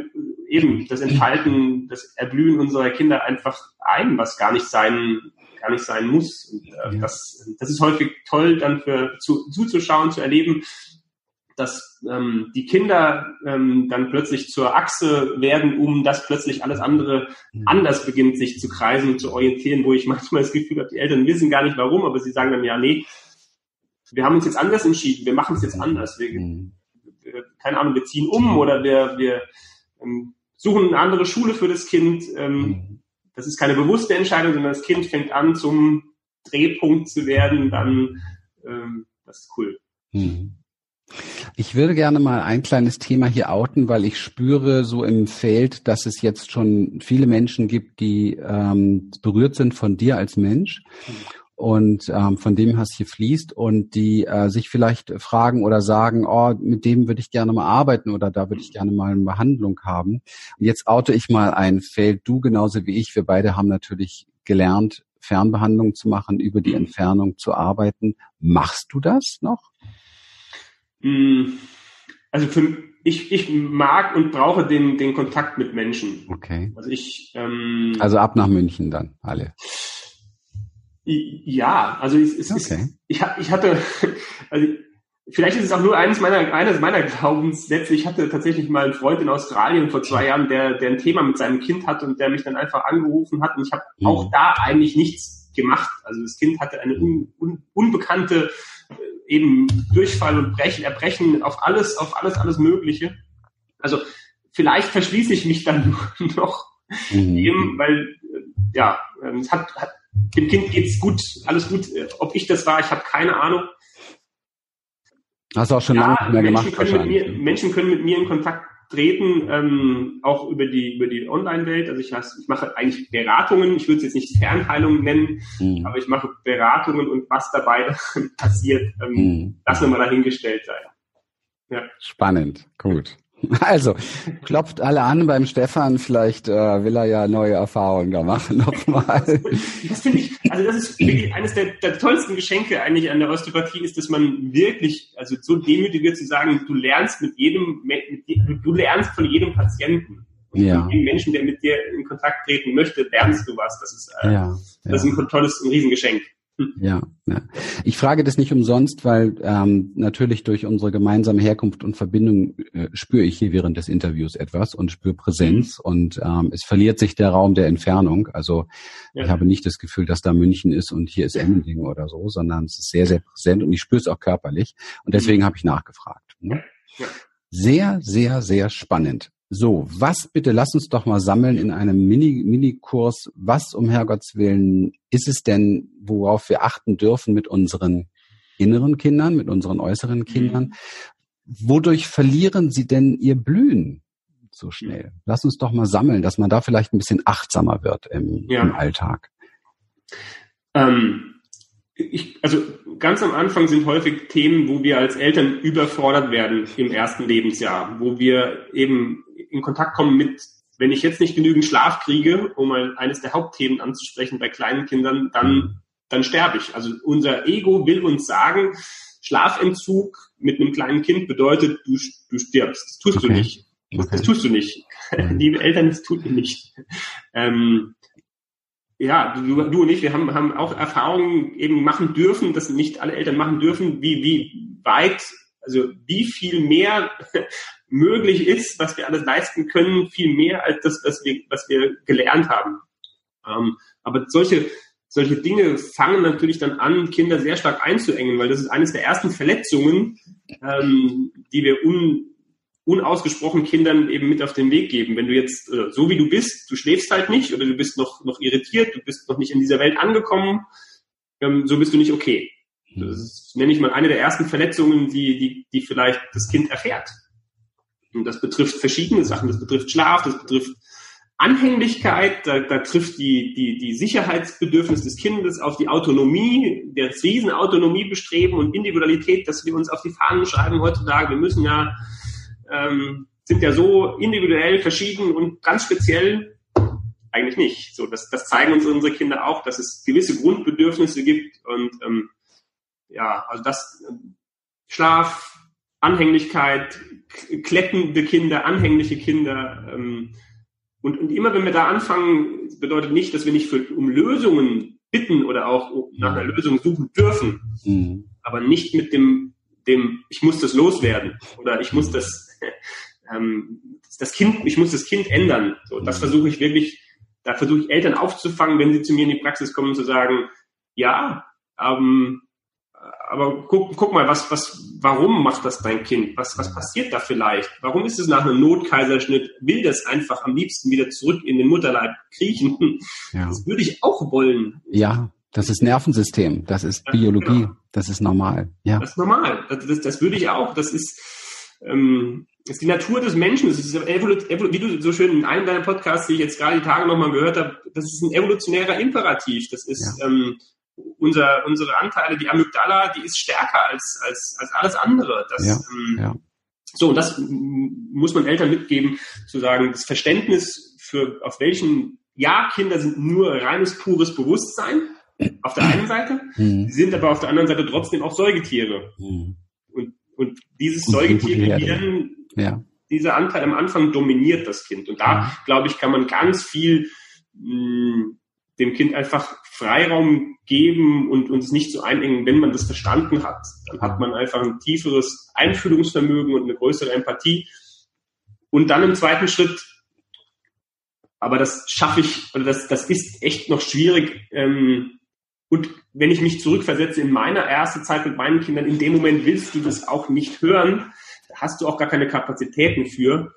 eben das Entfalten, das Erblühen unserer Kinder einfach ein, was gar nicht sein, gar nicht sein muss. Und, äh, ja. das, das ist häufig toll, dann für zu, zuzuschauen, zu erleben, dass ähm, die Kinder ähm, dann plötzlich zur Achse werden, um dass plötzlich alles andere mhm. anders beginnt, sich zu kreisen und zu orientieren, wo ich manchmal das Gefühl habe, die Eltern wissen gar nicht warum, aber sie sagen dann, ja, nee, wir haben uns jetzt anders entschieden, wir machen es jetzt anders. Wir, mhm. wir, keine Ahnung, wir ziehen um oder wir, wir ähm, suchen eine andere Schule für das Kind. Ähm, mhm. Das ist keine bewusste Entscheidung, sondern das Kind fängt an, zum Drehpunkt zu werden. Dann, ähm, das ist cool. Mhm. Ich würde gerne mal ein kleines Thema hier outen, weil ich spüre so im Feld, dass es jetzt schon viele Menschen gibt, die ähm, berührt sind von dir als Mensch. Und ähm, von dem was hier fließt und die äh, sich vielleicht fragen oder sagen, oh, mit dem würde ich gerne mal arbeiten oder da würde ich gerne mal eine Behandlung haben. Und jetzt oute ich mal ein Feld, du genauso wie ich, wir beide haben natürlich gelernt, Fernbehandlung zu machen, über die Entfernung zu arbeiten. Machst du das noch? Hm, also für, ich, ich mag und brauche den, den Kontakt mit Menschen. Okay. Also ich ähm, also ab nach München dann alle. Ja, also es, es okay. ist, ich, ich hatte, also vielleicht ist es auch nur eines meiner, eines meiner Glaubenssätze. Ich hatte tatsächlich mal einen Freund in Australien vor zwei Jahren, der, der ein Thema mit seinem Kind hat und der mich dann einfach angerufen hat und ich habe mhm. auch da eigentlich nichts gemacht. Also das Kind hatte eine un, un, unbekannte eben Durchfall und Brechen, Erbrechen auf alles, auf alles, alles Mögliche. Also vielleicht verschließe ich mich dann noch mhm. dem, weil äh, ja, es hat, hat dem Kind geht's gut, alles gut. Ob ich das war, ich habe keine Ahnung. Hast du auch schon ja, lange nicht mehr Menschen gemacht können Mit mir, Menschen können mit mir in Kontakt treten, ähm, auch über die über die Online-Welt. Also ich, ich mache eigentlich Beratungen. Ich würde es jetzt nicht Fernheilung nennen, mhm. aber ich mache Beratungen und was dabei passiert, ähm, mhm. lassen wir mal dahingestellt sein. Ja. Spannend, gut. Also, klopft alle an beim Stefan, vielleicht äh, will er ja neue Erfahrungen da machen nochmal. Das finde ich, also das ist wirklich eines der, der, tollsten Geschenke eigentlich an der Osteopathie ist, dass man wirklich, also so demütig wird zu sagen, du lernst mit jedem, mit, du lernst von jedem Patienten. Und ja. von jedem Menschen, der mit dir in Kontakt treten möchte, lernst du was. Das ist, äh, ja, das ist ein tolles, ein Riesengeschenk. Ja, ja. Ich frage das nicht umsonst, weil ähm, natürlich durch unsere gemeinsame Herkunft und Verbindung äh, spüre ich hier während des Interviews etwas und spüre Präsenz mhm. und ähm, es verliert sich der Raum der Entfernung. Also ja. ich habe nicht das Gefühl, dass da München ist und hier ist Emmendingen oder so, sondern es ist sehr, sehr präsent und ich spüre es auch körperlich und deswegen mhm. habe ich nachgefragt. Ne? Ja. Sehr, sehr, sehr spannend. So, was bitte, lass uns doch mal sammeln in einem Mini, Mini-Kurs. Was um Herrgotts Willen ist es denn, worauf wir achten dürfen mit unseren inneren Kindern, mit unseren äußeren mhm. Kindern? Wodurch verlieren sie denn ihr Blühen so schnell? Lass uns doch mal sammeln, dass man da vielleicht ein bisschen achtsamer wird im, ja. im Alltag. Ähm, ich, also ganz am Anfang sind häufig Themen, wo wir als Eltern überfordert werden im ersten Lebensjahr, wo wir eben in Kontakt kommen mit, wenn ich jetzt nicht genügend Schlaf kriege, um mal eines der Hauptthemen anzusprechen bei kleinen Kindern, dann, dann sterbe ich. Also unser Ego will uns sagen, Schlafentzug mit einem kleinen Kind bedeutet, du, du stirbst. Das tust okay. du nicht. Okay. Das tust du nicht. Mhm. Liebe Eltern, das tut ihr nicht. Ähm, ja, du, du und ich, wir haben, haben auch Erfahrungen eben machen dürfen, das nicht alle Eltern machen dürfen, wie, wie weit, also wie viel mehr möglich ist, was wir alles leisten können, viel mehr als das, was wir, was wir gelernt haben. Ähm, aber solche, solche Dinge fangen natürlich dann an, Kinder sehr stark einzuengen, weil das ist eines der ersten Verletzungen, ähm, die wir un, unausgesprochen Kindern eben mit auf den Weg geben. Wenn du jetzt, äh, so wie du bist, du schläfst halt nicht oder du bist noch, noch irritiert, du bist noch nicht in dieser Welt angekommen, ähm, so bist du nicht okay. Das ist, nenne ich mal, eine der ersten Verletzungen, die, die, die vielleicht das Kind erfährt. Und das betrifft verschiedene Sachen. Das betrifft Schlaf, das betrifft Anhänglichkeit, da, da trifft die, die, die Sicherheitsbedürfnis des Kindes auf die Autonomie, das Riesenautonomiebestreben und Individualität, dass wir uns auf die Fahnen schreiben heutzutage. Wir müssen ja, ähm, sind ja so individuell verschieden und ganz speziell eigentlich nicht. So, das, das zeigen uns unsere Kinder auch, dass es gewisse Grundbedürfnisse gibt und ähm, ja, also das Schlaf, Anhänglichkeit, klettende Kinder, anhängliche Kinder. Ähm, und, und immer wenn wir da anfangen, bedeutet nicht, dass wir nicht für, um Lösungen bitten oder auch nach einer Lösung suchen dürfen, mhm. aber nicht mit dem, dem, ich muss das loswerden oder ich muss das, ähm, das Kind, ich muss das Kind ändern. So, das mhm. versuche ich wirklich, da versuche ich Eltern aufzufangen, wenn sie zu mir in die Praxis kommen, zu sagen, ja, ähm, aber guck, guck mal, was, was, warum macht das dein Kind? Was, was passiert da vielleicht? Warum ist es nach einem Notkaiserschnitt, will das einfach am liebsten wieder zurück in den Mutterleib kriechen? Ja. Das würde ich auch wollen. Ja, das ist Nervensystem, das ist ja, Biologie, genau. das ist normal. Ja. Das ist normal. Das, das, das würde ich auch. Das ist, ähm, das ist die Natur des Menschen. Das ist wie du so schön in einem deiner Podcasts, die ich jetzt gerade die Tage nochmal gehört habe, das ist ein evolutionärer Imperativ. Das ist, ja. ähm, unser, unsere Anteile, die Amygdala, die ist stärker als, als, als alles andere. Das, ja, ähm, ja. So, und das muss man Eltern mitgeben, zu sagen, das Verständnis für, auf welchen, ja, Kinder sind nur reines, pures Bewusstsein, auf der einen Seite, mhm. sind aber auf der anderen Seite trotzdem auch Säugetiere. Mhm. Und, und dieses Säugetier-Gehirn, ja. dieser Anteil am Anfang dominiert das Kind. Und da, glaube ich, kann man ganz viel mh, dem Kind einfach Freiraum geben und uns nicht so einengen, wenn man das verstanden hat. Dann hat man einfach ein tieferes Einfühlungsvermögen und eine größere Empathie. Und dann im zweiten Schritt, aber das schaffe ich, oder das, das ist echt noch schwierig. Ähm, und wenn ich mich zurückversetze in meiner ersten Zeit mit meinen Kindern, in dem Moment willst du das auch nicht hören. Da hast du auch gar keine Kapazitäten für.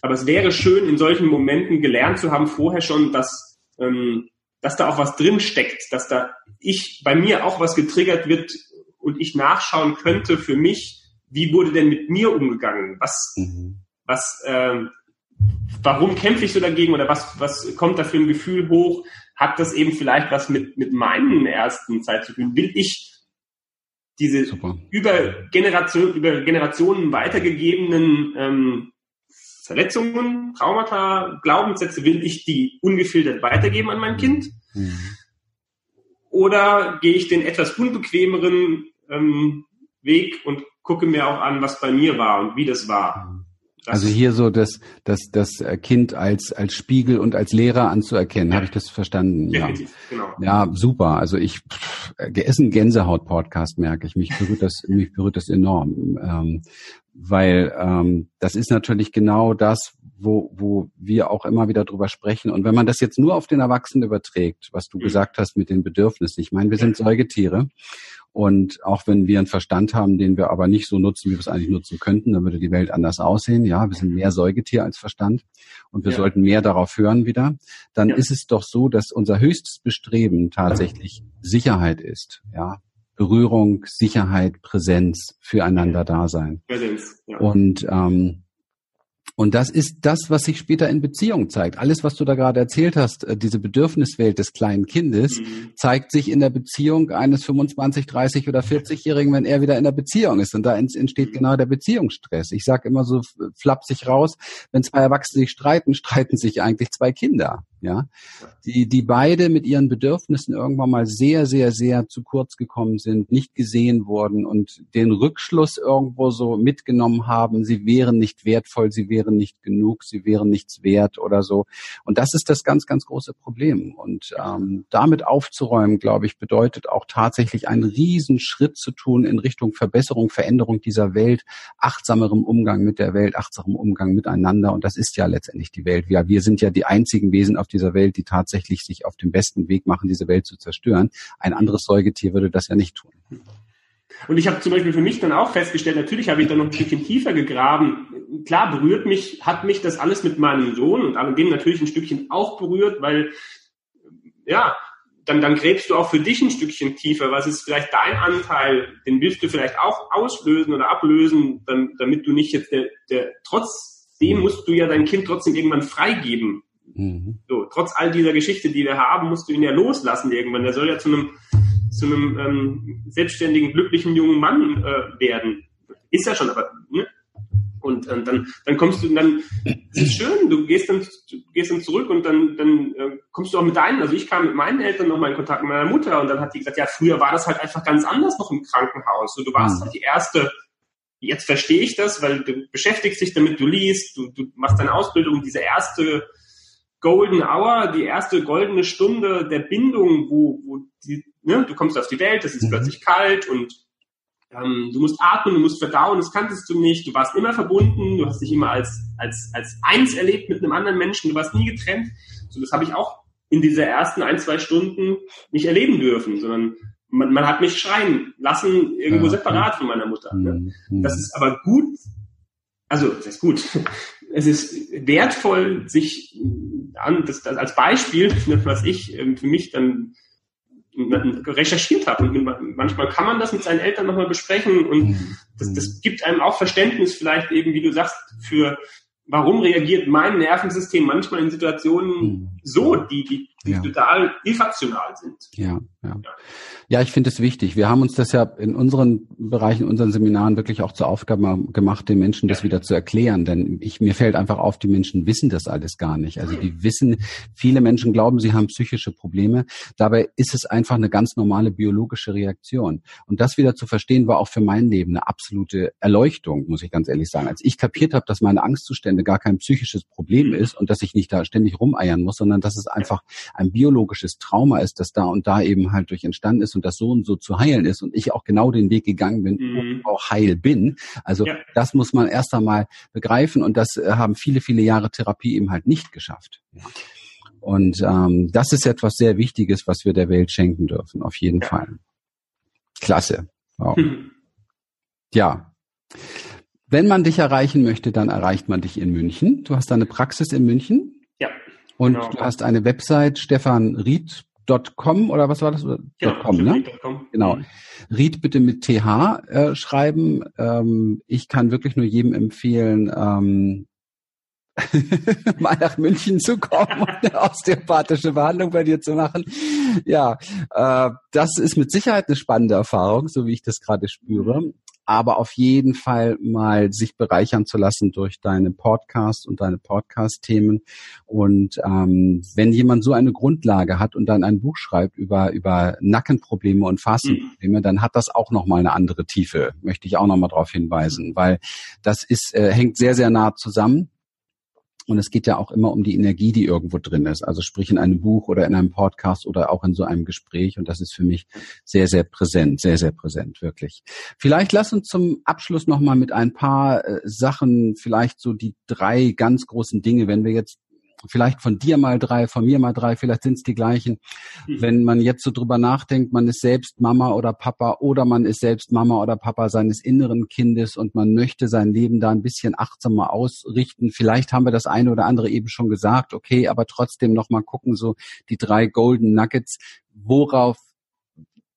Aber es wäre schön, in solchen Momenten gelernt zu haben, vorher schon, dass ähm, dass da auch was drin steckt, dass da ich bei mir auch was getriggert wird und ich nachschauen könnte für mich, wie wurde denn mit mir umgegangen? Was, mhm. was, äh, warum kämpfe ich so dagegen oder was, was kommt da für ein Gefühl hoch? Hat das eben vielleicht was mit, mit meinen ersten Zeit zu tun? Will ich diese Super. über Generation, über Generationen weitergegebenen ähm, Verletzungen, Traumata, Glaubenssätze, will ich die ungefiltert weitergeben an mein Kind? Mhm. Oder gehe ich den etwas unbequemeren ähm, Weg und gucke mir auch an, was bei mir war und wie das war? Das also hier so das, das, das Kind als, als Spiegel und als Lehrer anzuerkennen. Ja. Habe ich das verstanden? Definitiv, ja. Genau. ja, super. Also ich, pff, ist ein Gänsehaut-Podcast, merke ich. Mich berührt das, mich berührt das enorm. Ähm, weil ähm, das ist natürlich genau das, wo, wo wir auch immer wieder drüber sprechen. Und wenn man das jetzt nur auf den Erwachsenen überträgt, was du mhm. gesagt hast mit den Bedürfnissen, ich meine, wir sind Säugetiere und auch wenn wir einen Verstand haben, den wir aber nicht so nutzen, wie wir es eigentlich nutzen könnten, dann würde die Welt anders aussehen. Ja, wir sind mehr Säugetier als Verstand und wir ja. sollten mehr darauf hören wieder. Dann ja. ist es doch so, dass unser höchstes Bestreben tatsächlich Sicherheit ist. Ja, Berührung, Sicherheit, Präsenz, füreinander da sein. Präsenz, ja. Und ähm, und das ist das, was sich später in Beziehung zeigt. Alles, was du da gerade erzählt hast, äh, diese Bedürfniswelt des kleinen Kindes, mhm. zeigt sich in der Beziehung eines 25, 30 oder 40-Jährigen, wenn er wieder in der Beziehung ist. Und da entsteht mhm. genau der Beziehungsstress. Ich sage immer so flapsig raus, wenn zwei Erwachsene sich streiten, streiten sich eigentlich zwei Kinder ja, die, die beide mit ihren Bedürfnissen irgendwann mal sehr, sehr, sehr zu kurz gekommen sind, nicht gesehen wurden und den Rückschluss irgendwo so mitgenommen haben, sie wären nicht wertvoll, sie wären nicht genug, sie wären nichts wert oder so. Und das ist das ganz, ganz große Problem. Und ähm, damit aufzuräumen, glaube ich, bedeutet auch tatsächlich einen riesen Schritt zu tun in Richtung Verbesserung, Veränderung dieser Welt, achtsamerem Umgang mit der Welt, achtsamerem Umgang miteinander. Und das ist ja letztendlich die Welt. Wir, wir sind ja die einzigen Wesen auf dieser Welt, die tatsächlich sich auf dem besten Weg machen, diese Welt zu zerstören. Ein anderes Säugetier würde das ja nicht tun. Und ich habe zum Beispiel für mich dann auch festgestellt, natürlich habe ich da noch ein Stückchen tiefer gegraben. Klar berührt mich, hat mich das alles mit meinem Sohn und dem natürlich ein Stückchen auch berührt, weil ja, dann, dann gräbst du auch für dich ein Stückchen tiefer. Was ist vielleicht dein Anteil? Den willst du vielleicht auch auslösen oder ablösen, dann, damit du nicht jetzt der, der trotzdem musst du ja dein Kind trotzdem irgendwann freigeben. Mhm. So, trotz all dieser Geschichte, die wir haben, musst du ihn ja loslassen irgendwann. Der soll ja zu einem, zu einem ähm, selbstständigen, glücklichen jungen Mann äh, werden. Ist ja schon, aber ne? Und äh, dann, dann kommst du, dann es ist schön, du gehst dann, gehst dann zurück und dann, dann äh, kommst du auch mit deinen, also ich kam mit meinen Eltern nochmal in Kontakt mit meiner Mutter und dann hat die gesagt, ja, früher war das halt einfach ganz anders noch im Krankenhaus. So, du warst mhm. halt die erste, jetzt verstehe ich das, weil du beschäftigst dich damit, du liest, du, du machst deine Ausbildung, diese erste Golden Hour, die erste goldene Stunde der Bindung, wo, wo die, ne, du kommst auf die Welt, es ist mhm. plötzlich kalt und ähm, du musst atmen, du musst verdauen, das kanntest du nicht, du warst immer verbunden, du hast dich immer als, als, als eins erlebt mit einem anderen Menschen, du warst nie getrennt. So, das habe ich auch in dieser ersten ein, zwei Stunden nicht erleben dürfen, sondern man, man hat mich schreien lassen, irgendwo ja, separat von meiner Mutter. Ne? Mhm. Das ist aber gut, also das ist gut es ist wertvoll, sich an, das, das als Beispiel, was ich ähm, für mich dann recherchiert habe. Und manchmal kann man das mit seinen Eltern nochmal besprechen und mhm. das, das gibt einem auch Verständnis vielleicht eben, wie du sagst, für warum reagiert mein Nervensystem manchmal in Situationen mhm. so, die, die, die ja. total irrational sind. Ja, ja. ja. Ja, ich finde es wichtig. Wir haben uns das ja in unseren Bereichen, in unseren Seminaren wirklich auch zur Aufgabe gemacht, den Menschen das wieder zu erklären. Denn ich, mir fällt einfach auf, die Menschen wissen das alles gar nicht. Also die wissen, viele Menschen glauben, sie haben psychische Probleme. Dabei ist es einfach eine ganz normale biologische Reaktion. Und das wieder zu verstehen, war auch für mein Leben eine absolute Erleuchtung, muss ich ganz ehrlich sagen. Als ich kapiert habe, dass meine Angstzustände gar kein psychisches Problem ist und dass ich nicht da ständig rumeiern muss, sondern dass es einfach ein biologisches Trauma ist, das da und da eben halt durch entstanden ist und das so und so zu heilen ist und ich auch genau den Weg gegangen bin mhm. und auch heil bin. Also ja. das muss man erst einmal begreifen und das äh, haben viele, viele Jahre Therapie eben halt nicht geschafft. Und ähm, das ist etwas sehr Wichtiges, was wir der Welt schenken dürfen, auf jeden ja. Fall. Klasse. Wow. Mhm. Ja. Wenn man dich erreichen möchte, dann erreicht man dich in München. Du hast eine Praxis in München. Ja. Und genau. du hast eine Website, Stefan Ried .com oder was war das? Genau, .com, ne? Genau. Mhm. Ried bitte mit TH äh, schreiben. Ähm, ich kann wirklich nur jedem empfehlen, ähm, mal nach München zu kommen und eine osteopathische Behandlung bei dir zu machen. Ja, äh, das ist mit Sicherheit eine spannende Erfahrung, so wie ich das gerade spüre. Aber auf jeden Fall mal sich bereichern zu lassen durch deine Podcast und deine Podcast-Themen. Und ähm, wenn jemand so eine Grundlage hat und dann ein Buch schreibt über über Nackenprobleme und Fastenprobleme, mhm. dann hat das auch noch mal eine andere Tiefe. Möchte ich auch noch mal darauf hinweisen, weil das ist äh, hängt sehr sehr nah zusammen. Und es geht ja auch immer um die Energie, die irgendwo drin ist. Also sprich in einem Buch oder in einem Podcast oder auch in so einem Gespräch. Und das ist für mich sehr, sehr präsent, sehr, sehr präsent, wirklich. Vielleicht lass uns zum Abschluss nochmal mit ein paar äh, Sachen, vielleicht so die drei ganz großen Dinge, wenn wir jetzt vielleicht von dir mal drei, von mir mal drei, vielleicht sind es die gleichen. Mhm. Wenn man jetzt so drüber nachdenkt, man ist selbst Mama oder Papa oder man ist selbst Mama oder Papa seines inneren Kindes und man möchte sein Leben da ein bisschen achtsamer ausrichten. Vielleicht haben wir das eine oder andere eben schon gesagt, okay, aber trotzdem noch mal gucken, so die drei Golden Nuggets, worauf,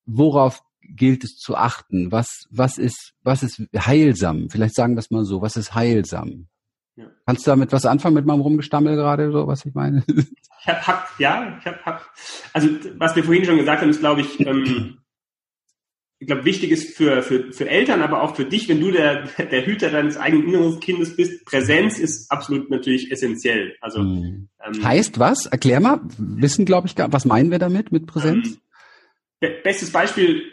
worauf gilt es zu achten? Was, was ist, was ist heilsam? Vielleicht sagen wir es mal so, was ist heilsam? Ja. Kannst du damit was anfangen mit meinem Rumgestammel gerade, so was ich meine? Ich hab, hab ja, ich hab, hab, also was wir vorhin schon gesagt haben, ist, glaube ich, ähm, ich glaube, wichtig ist für, für, für Eltern, aber auch für dich, wenn du der, der Hüter deines eigenen inneren Kindes bist, Präsenz ist absolut natürlich essentiell. Also mhm. ähm, heißt was? Erklär mal. Wissen, glaube ich, was meinen wir damit mit Präsenz? Ähm, bestes Beispiel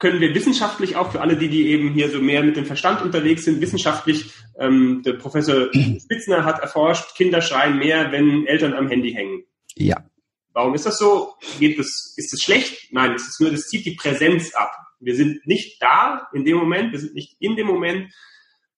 können wir wissenschaftlich auch für alle, die, die eben hier so mehr mit dem Verstand unterwegs sind, wissenschaftlich, ähm, der Professor Spitzner hat erforscht, Kinder schreien mehr, wenn Eltern am Handy hängen. Ja. Warum ist das so? Geht das, ist das schlecht? Nein, es ist nur, das zieht die Präsenz ab. Wir sind nicht da in dem Moment, wir sind nicht in dem Moment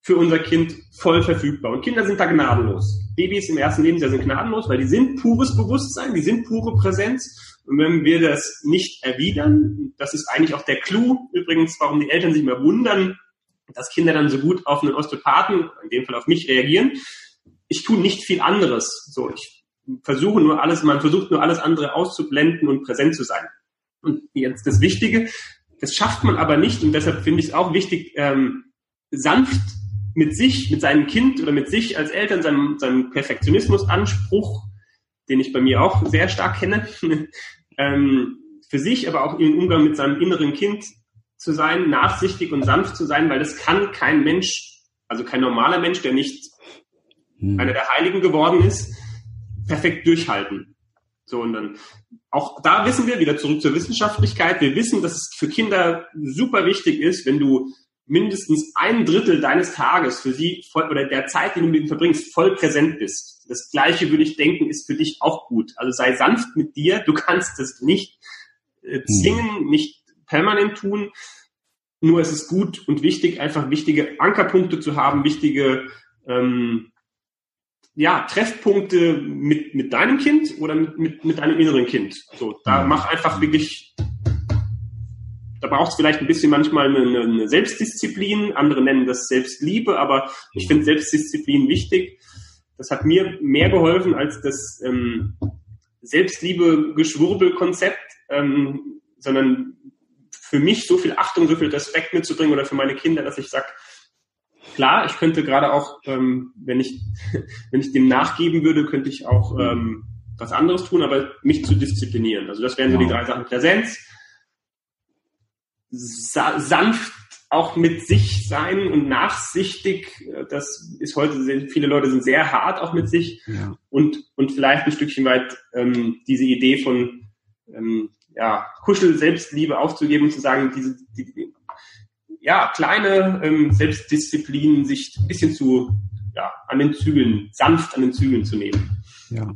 für unser Kind voll verfügbar. Und Kinder sind da gnadenlos. Babys im ersten Lebensjahr sind gnadenlos, weil die sind pures Bewusstsein, die sind pure Präsenz und wenn wir das nicht erwidern, das ist eigentlich auch der Clou übrigens, warum die Eltern sich immer wundern, dass Kinder dann so gut auf einen Osteopathen, in dem Fall auf mich, reagieren. Ich tue nicht viel anderes. So, ich versuche nur alles, man versucht nur alles andere auszublenden und präsent zu sein. Und jetzt das Wichtige, das schafft man aber nicht und deshalb finde ich es auch wichtig, ähm, sanft mit sich, mit seinem Kind oder mit sich als Eltern, seinem, seinem Perfektionismusanspruch den ich bei mir auch sehr stark kenne, ähm, für sich, aber auch im Umgang mit seinem inneren Kind zu sein, nachsichtig und sanft zu sein, weil das kann kein Mensch, also kein normaler Mensch, der nicht hm. einer der Heiligen geworden ist, perfekt durchhalten. So, und dann auch da wissen wir wieder zurück zur Wissenschaftlichkeit. Wir wissen, dass es für Kinder super wichtig ist, wenn du mindestens ein Drittel deines Tages für sie voll, oder der Zeit, die du mit ihnen verbringst, voll präsent bist. Das Gleiche würde ich denken, ist für dich auch gut. Also sei sanft mit dir. Du kannst es nicht äh, zwingen, nicht permanent tun. Nur es ist gut und wichtig, einfach wichtige Ankerpunkte zu haben, wichtige ähm, ja, Treffpunkte mit, mit deinem Kind oder mit, mit, mit deinem inneren Kind. So, da mhm. mach einfach wirklich da braucht es vielleicht ein bisschen manchmal eine, eine, Selbstdisziplin. Andere nennen das Selbstliebe, aber ich finde Selbstdisziplin wichtig. Das hat mir mehr geholfen als das ähm, Selbstliebe-Geschwurbel-Konzept, ähm, sondern für mich so viel Achtung, so viel Respekt mitzubringen oder für meine Kinder, dass ich sage, klar, ich könnte gerade auch, ähm, wenn ich wenn ich dem nachgeben würde, könnte ich auch ähm, was anderes tun, aber mich zu disziplinieren. Also das wären so die drei Sachen: Präsenz, sa sanft auch mit sich sein und nachsichtig. Das ist heute, viele Leute sind sehr hart auch mit sich ja. und, und vielleicht ein Stückchen weit ähm, diese Idee von ähm, ja, Kuschel, Selbstliebe aufzugeben und zu sagen, diese, die, ja, kleine ähm, Selbstdisziplin, sich ein bisschen zu, ja, an den Zügeln, sanft an den Zügeln zu nehmen. Ja.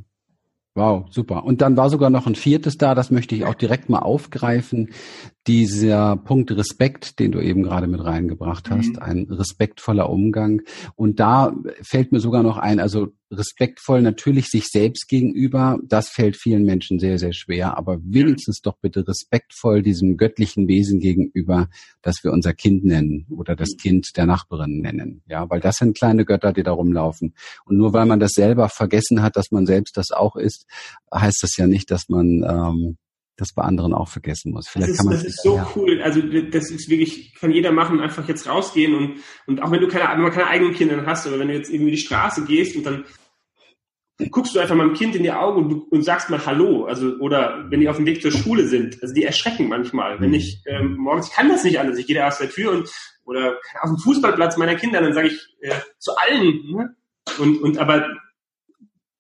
Wow, super. Und dann war sogar noch ein viertes da, das möchte ich auch direkt mal aufgreifen. Dieser Punkt Respekt, den du eben gerade mit reingebracht hast, mhm. ein respektvoller Umgang. Und da fällt mir sogar noch ein, also respektvoll natürlich sich selbst gegenüber, das fällt vielen Menschen sehr, sehr schwer, aber wenigstens doch bitte respektvoll diesem göttlichen Wesen gegenüber, das wir unser Kind nennen oder das mhm. Kind der Nachbarin nennen. Ja, weil das sind kleine Götter, die da rumlaufen. Und nur weil man das selber vergessen hat, dass man selbst das auch ist, heißt das ja nicht, dass man ähm, das bei anderen auch vergessen muss. Vielleicht das ist, kann man das ist so ja. cool. Also das ist wirklich, kann jeder machen, einfach jetzt rausgehen und, und auch wenn du keine, wenn man keine eigenen Kinder hast, oder wenn du jetzt irgendwie die Straße gehst und dann guckst du einfach mal dem Kind in die Augen und, und sagst mal Hallo. Also, oder wenn die auf dem Weg zur Schule sind, also die erschrecken manchmal. Wenn ich ähm, morgens, ich kann das nicht alles, ich gehe da aus der Tür und oder auf dem Fußballplatz meiner Kinder, dann sage ich äh, zu allen, ne? und, und aber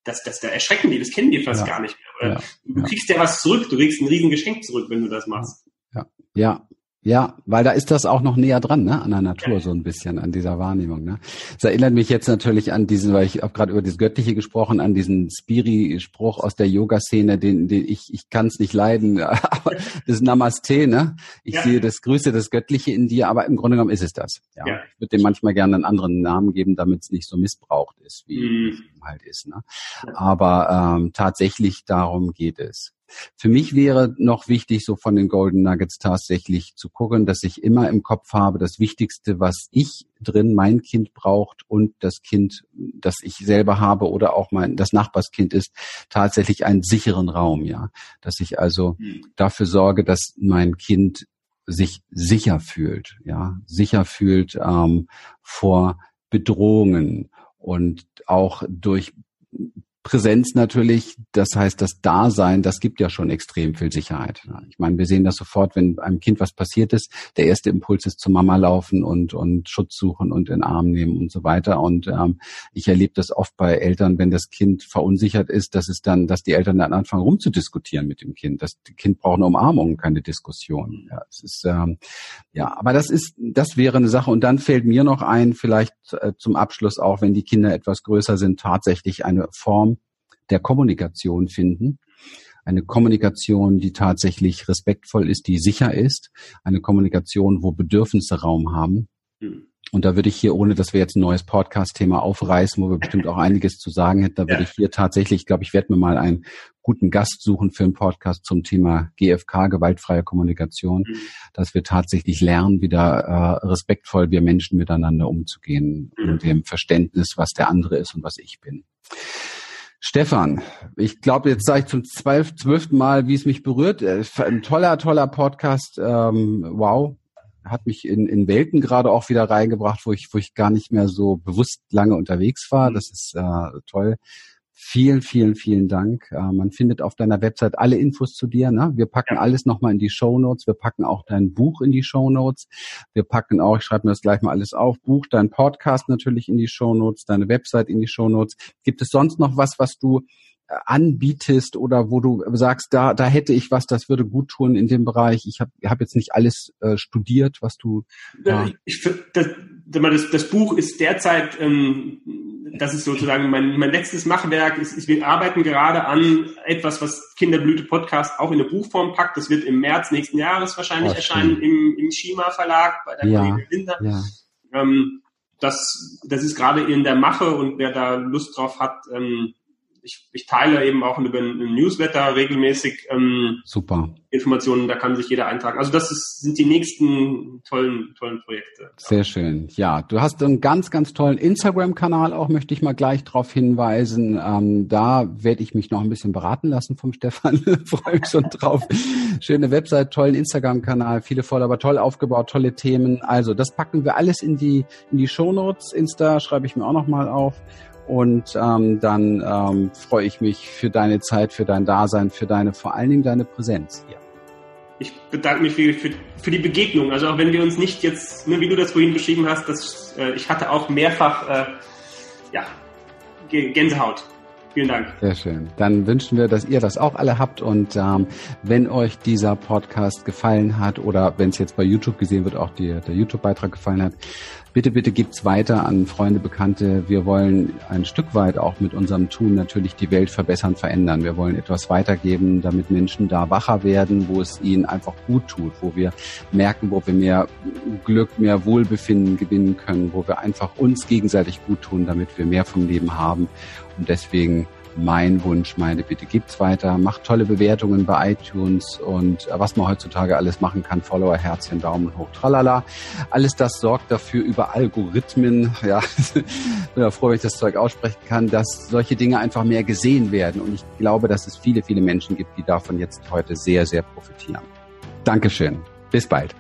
das, das, da erschrecken die, das kennen die fast ja. gar nicht mehr. Ja. du kriegst ja was zurück, du kriegst ein Riesengeschenk zurück, wenn du das machst. Ja, ja, ja, weil da ist das auch noch näher dran, ne, an der Natur so ein bisschen, an dieser Wahrnehmung. Ne. Das erinnert mich jetzt natürlich an diesen, weil ich habe gerade über das Göttliche gesprochen, an diesen Spiri-Spruch aus der Yoga-Szene, den, den ich, ich kann es nicht leiden, aber das Namaste, ne? Ich ja. sehe das Grüße, das Göttliche in dir, aber im Grunde genommen ist es das. Ja. ja. Ich würde dem manchmal gerne einen anderen Namen geben, damit es nicht so missbraucht ist, wie mhm. es halt ist. Ne? Aber ähm, tatsächlich darum geht es. Für mich wäre noch wichtig, so von den Golden Nuggets tatsächlich zu gucken, dass ich immer im Kopf habe, das Wichtigste, was ich drin mein Kind braucht und das Kind, das ich selber habe oder auch mein, das Nachbarskind ist, tatsächlich einen sicheren Raum, ja. Dass ich also hm. dafür sorge, dass mein Kind sich sicher fühlt, ja, sicher fühlt ähm, vor Bedrohungen und auch durch Präsenz natürlich, das heißt, das Dasein, das gibt ja schon extrem viel Sicherheit. Ich meine, wir sehen das sofort, wenn einem Kind was passiert ist. Der erste Impuls ist zur Mama laufen und, und Schutz suchen und in Arm nehmen und so weiter. Und ähm, ich erlebe das oft bei Eltern, wenn das Kind verunsichert ist, dass es dann, dass die Eltern dann anfangen rumzudiskutieren mit dem Kind. Das Kind braucht eine Umarmung, keine Diskussion. Ja, es ist ähm, ja, aber das ist, das wäre eine Sache. Und dann fällt mir noch ein, vielleicht äh, zum Abschluss auch, wenn die Kinder etwas größer sind, tatsächlich eine Form der Kommunikation finden. Eine Kommunikation, die tatsächlich respektvoll ist, die sicher ist. Eine Kommunikation, wo Bedürfnisse Raum haben. Hm. Und da würde ich hier, ohne dass wir jetzt ein neues Podcast-Thema aufreißen, wo wir bestimmt auch einiges zu sagen hätten, da würde ja. ich hier tatsächlich, ich glaube, ich werde mir mal einen guten Gast suchen für einen Podcast zum Thema GFK, gewaltfreie Kommunikation, mhm. dass wir tatsächlich lernen, wieder äh, respektvoll wir Menschen miteinander umzugehen mhm. und dem Verständnis, was der andere ist und was ich bin. Stefan, ich glaube, jetzt sage ich zum zwölften Mal, wie es mich berührt. Äh, ein toller, toller Podcast. Ähm, wow, hat mich in, in Welten gerade auch wieder reingebracht, wo ich, wo ich gar nicht mehr so bewusst lange unterwegs war. Das ist äh, toll. Vielen, vielen, vielen Dank. Äh, man findet auf deiner Website alle Infos zu dir. Ne? Wir packen ja. alles nochmal in die Show Notes. Wir packen auch dein Buch in die Show Notes. Wir packen auch, ich schreibe mir das gleich mal alles auf, Buch, dein Podcast natürlich in die Show Notes, deine Website in die Show Notes. Gibt es sonst noch was, was du äh, anbietest oder wo du sagst, da, da hätte ich was, das würde gut tun in dem Bereich. Ich habe hab jetzt nicht alles äh, studiert, was du. Ja, ich, das, das, das Buch ist derzeit ähm, das ist sozusagen mein, mein letztes Machwerk. Ist, ist, wir arbeiten gerade an etwas, was Kinderblüte Podcast auch in eine Buchform packt. Das wird im März nächsten Jahres wahrscheinlich oh, erscheinen im, im Schima Verlag bei der ja, Kollegin Linda. Ja. Ähm, das, das ist gerade in der Mache und wer da Lust drauf hat, ähm, ich, ich teile eben auch über einen Newsletter regelmäßig ähm, Super. Informationen, da kann sich jeder eintragen. Also das ist, sind die nächsten tollen, tollen Projekte. Sehr schön. Ja, du hast einen ganz, ganz tollen Instagram-Kanal auch, möchte ich mal gleich darauf hinweisen. Ähm, da werde ich mich noch ein bisschen beraten lassen vom Stefan. Freue mich schon drauf. Schöne Website, tollen Instagram-Kanal, viele Follower, toll aufgebaut, tolle Themen. Also das packen wir alles in die, in die Shownotes. Insta schreibe ich mir auch noch mal auf. Und ähm, dann ähm, freue ich mich für deine Zeit, für dein Dasein, für deine, vor allen Dingen deine Präsenz hier. Ich bedanke mich für, für, für die Begegnung. Also auch wenn wir uns nicht jetzt, ne, wie du das vorhin beschrieben hast, dass, äh, ich hatte auch mehrfach äh, ja, Gänsehaut. Vielen Dank. Sehr schön. Dann wünschen wir, dass ihr das auch alle habt. Und ähm, wenn euch dieser Podcast gefallen hat oder wenn es jetzt bei YouTube gesehen wird, auch die, der YouTube-Beitrag gefallen hat, bitte, bitte gibt's weiter an Freunde, Bekannte. Wir wollen ein Stück weit auch mit unserem Tun natürlich die Welt verbessern, verändern. Wir wollen etwas weitergeben, damit Menschen da wacher werden, wo es ihnen einfach gut tut, wo wir merken, wo wir mehr Glück, mehr Wohlbefinden gewinnen können, wo wir einfach uns gegenseitig gut tun, damit wir mehr vom Leben haben. Und deswegen mein Wunsch, meine Bitte. Gibt's weiter, macht tolle Bewertungen bei iTunes und äh, was man heutzutage alles machen kann, Follower, Herzchen, Daumen hoch, tralala. Alles das sorgt dafür über Algorithmen, ja, bin ja froh, wenn ich das Zeug aussprechen kann, dass solche Dinge einfach mehr gesehen werden. Und ich glaube, dass es viele, viele Menschen gibt, die davon jetzt heute sehr, sehr profitieren. Dankeschön. Bis bald.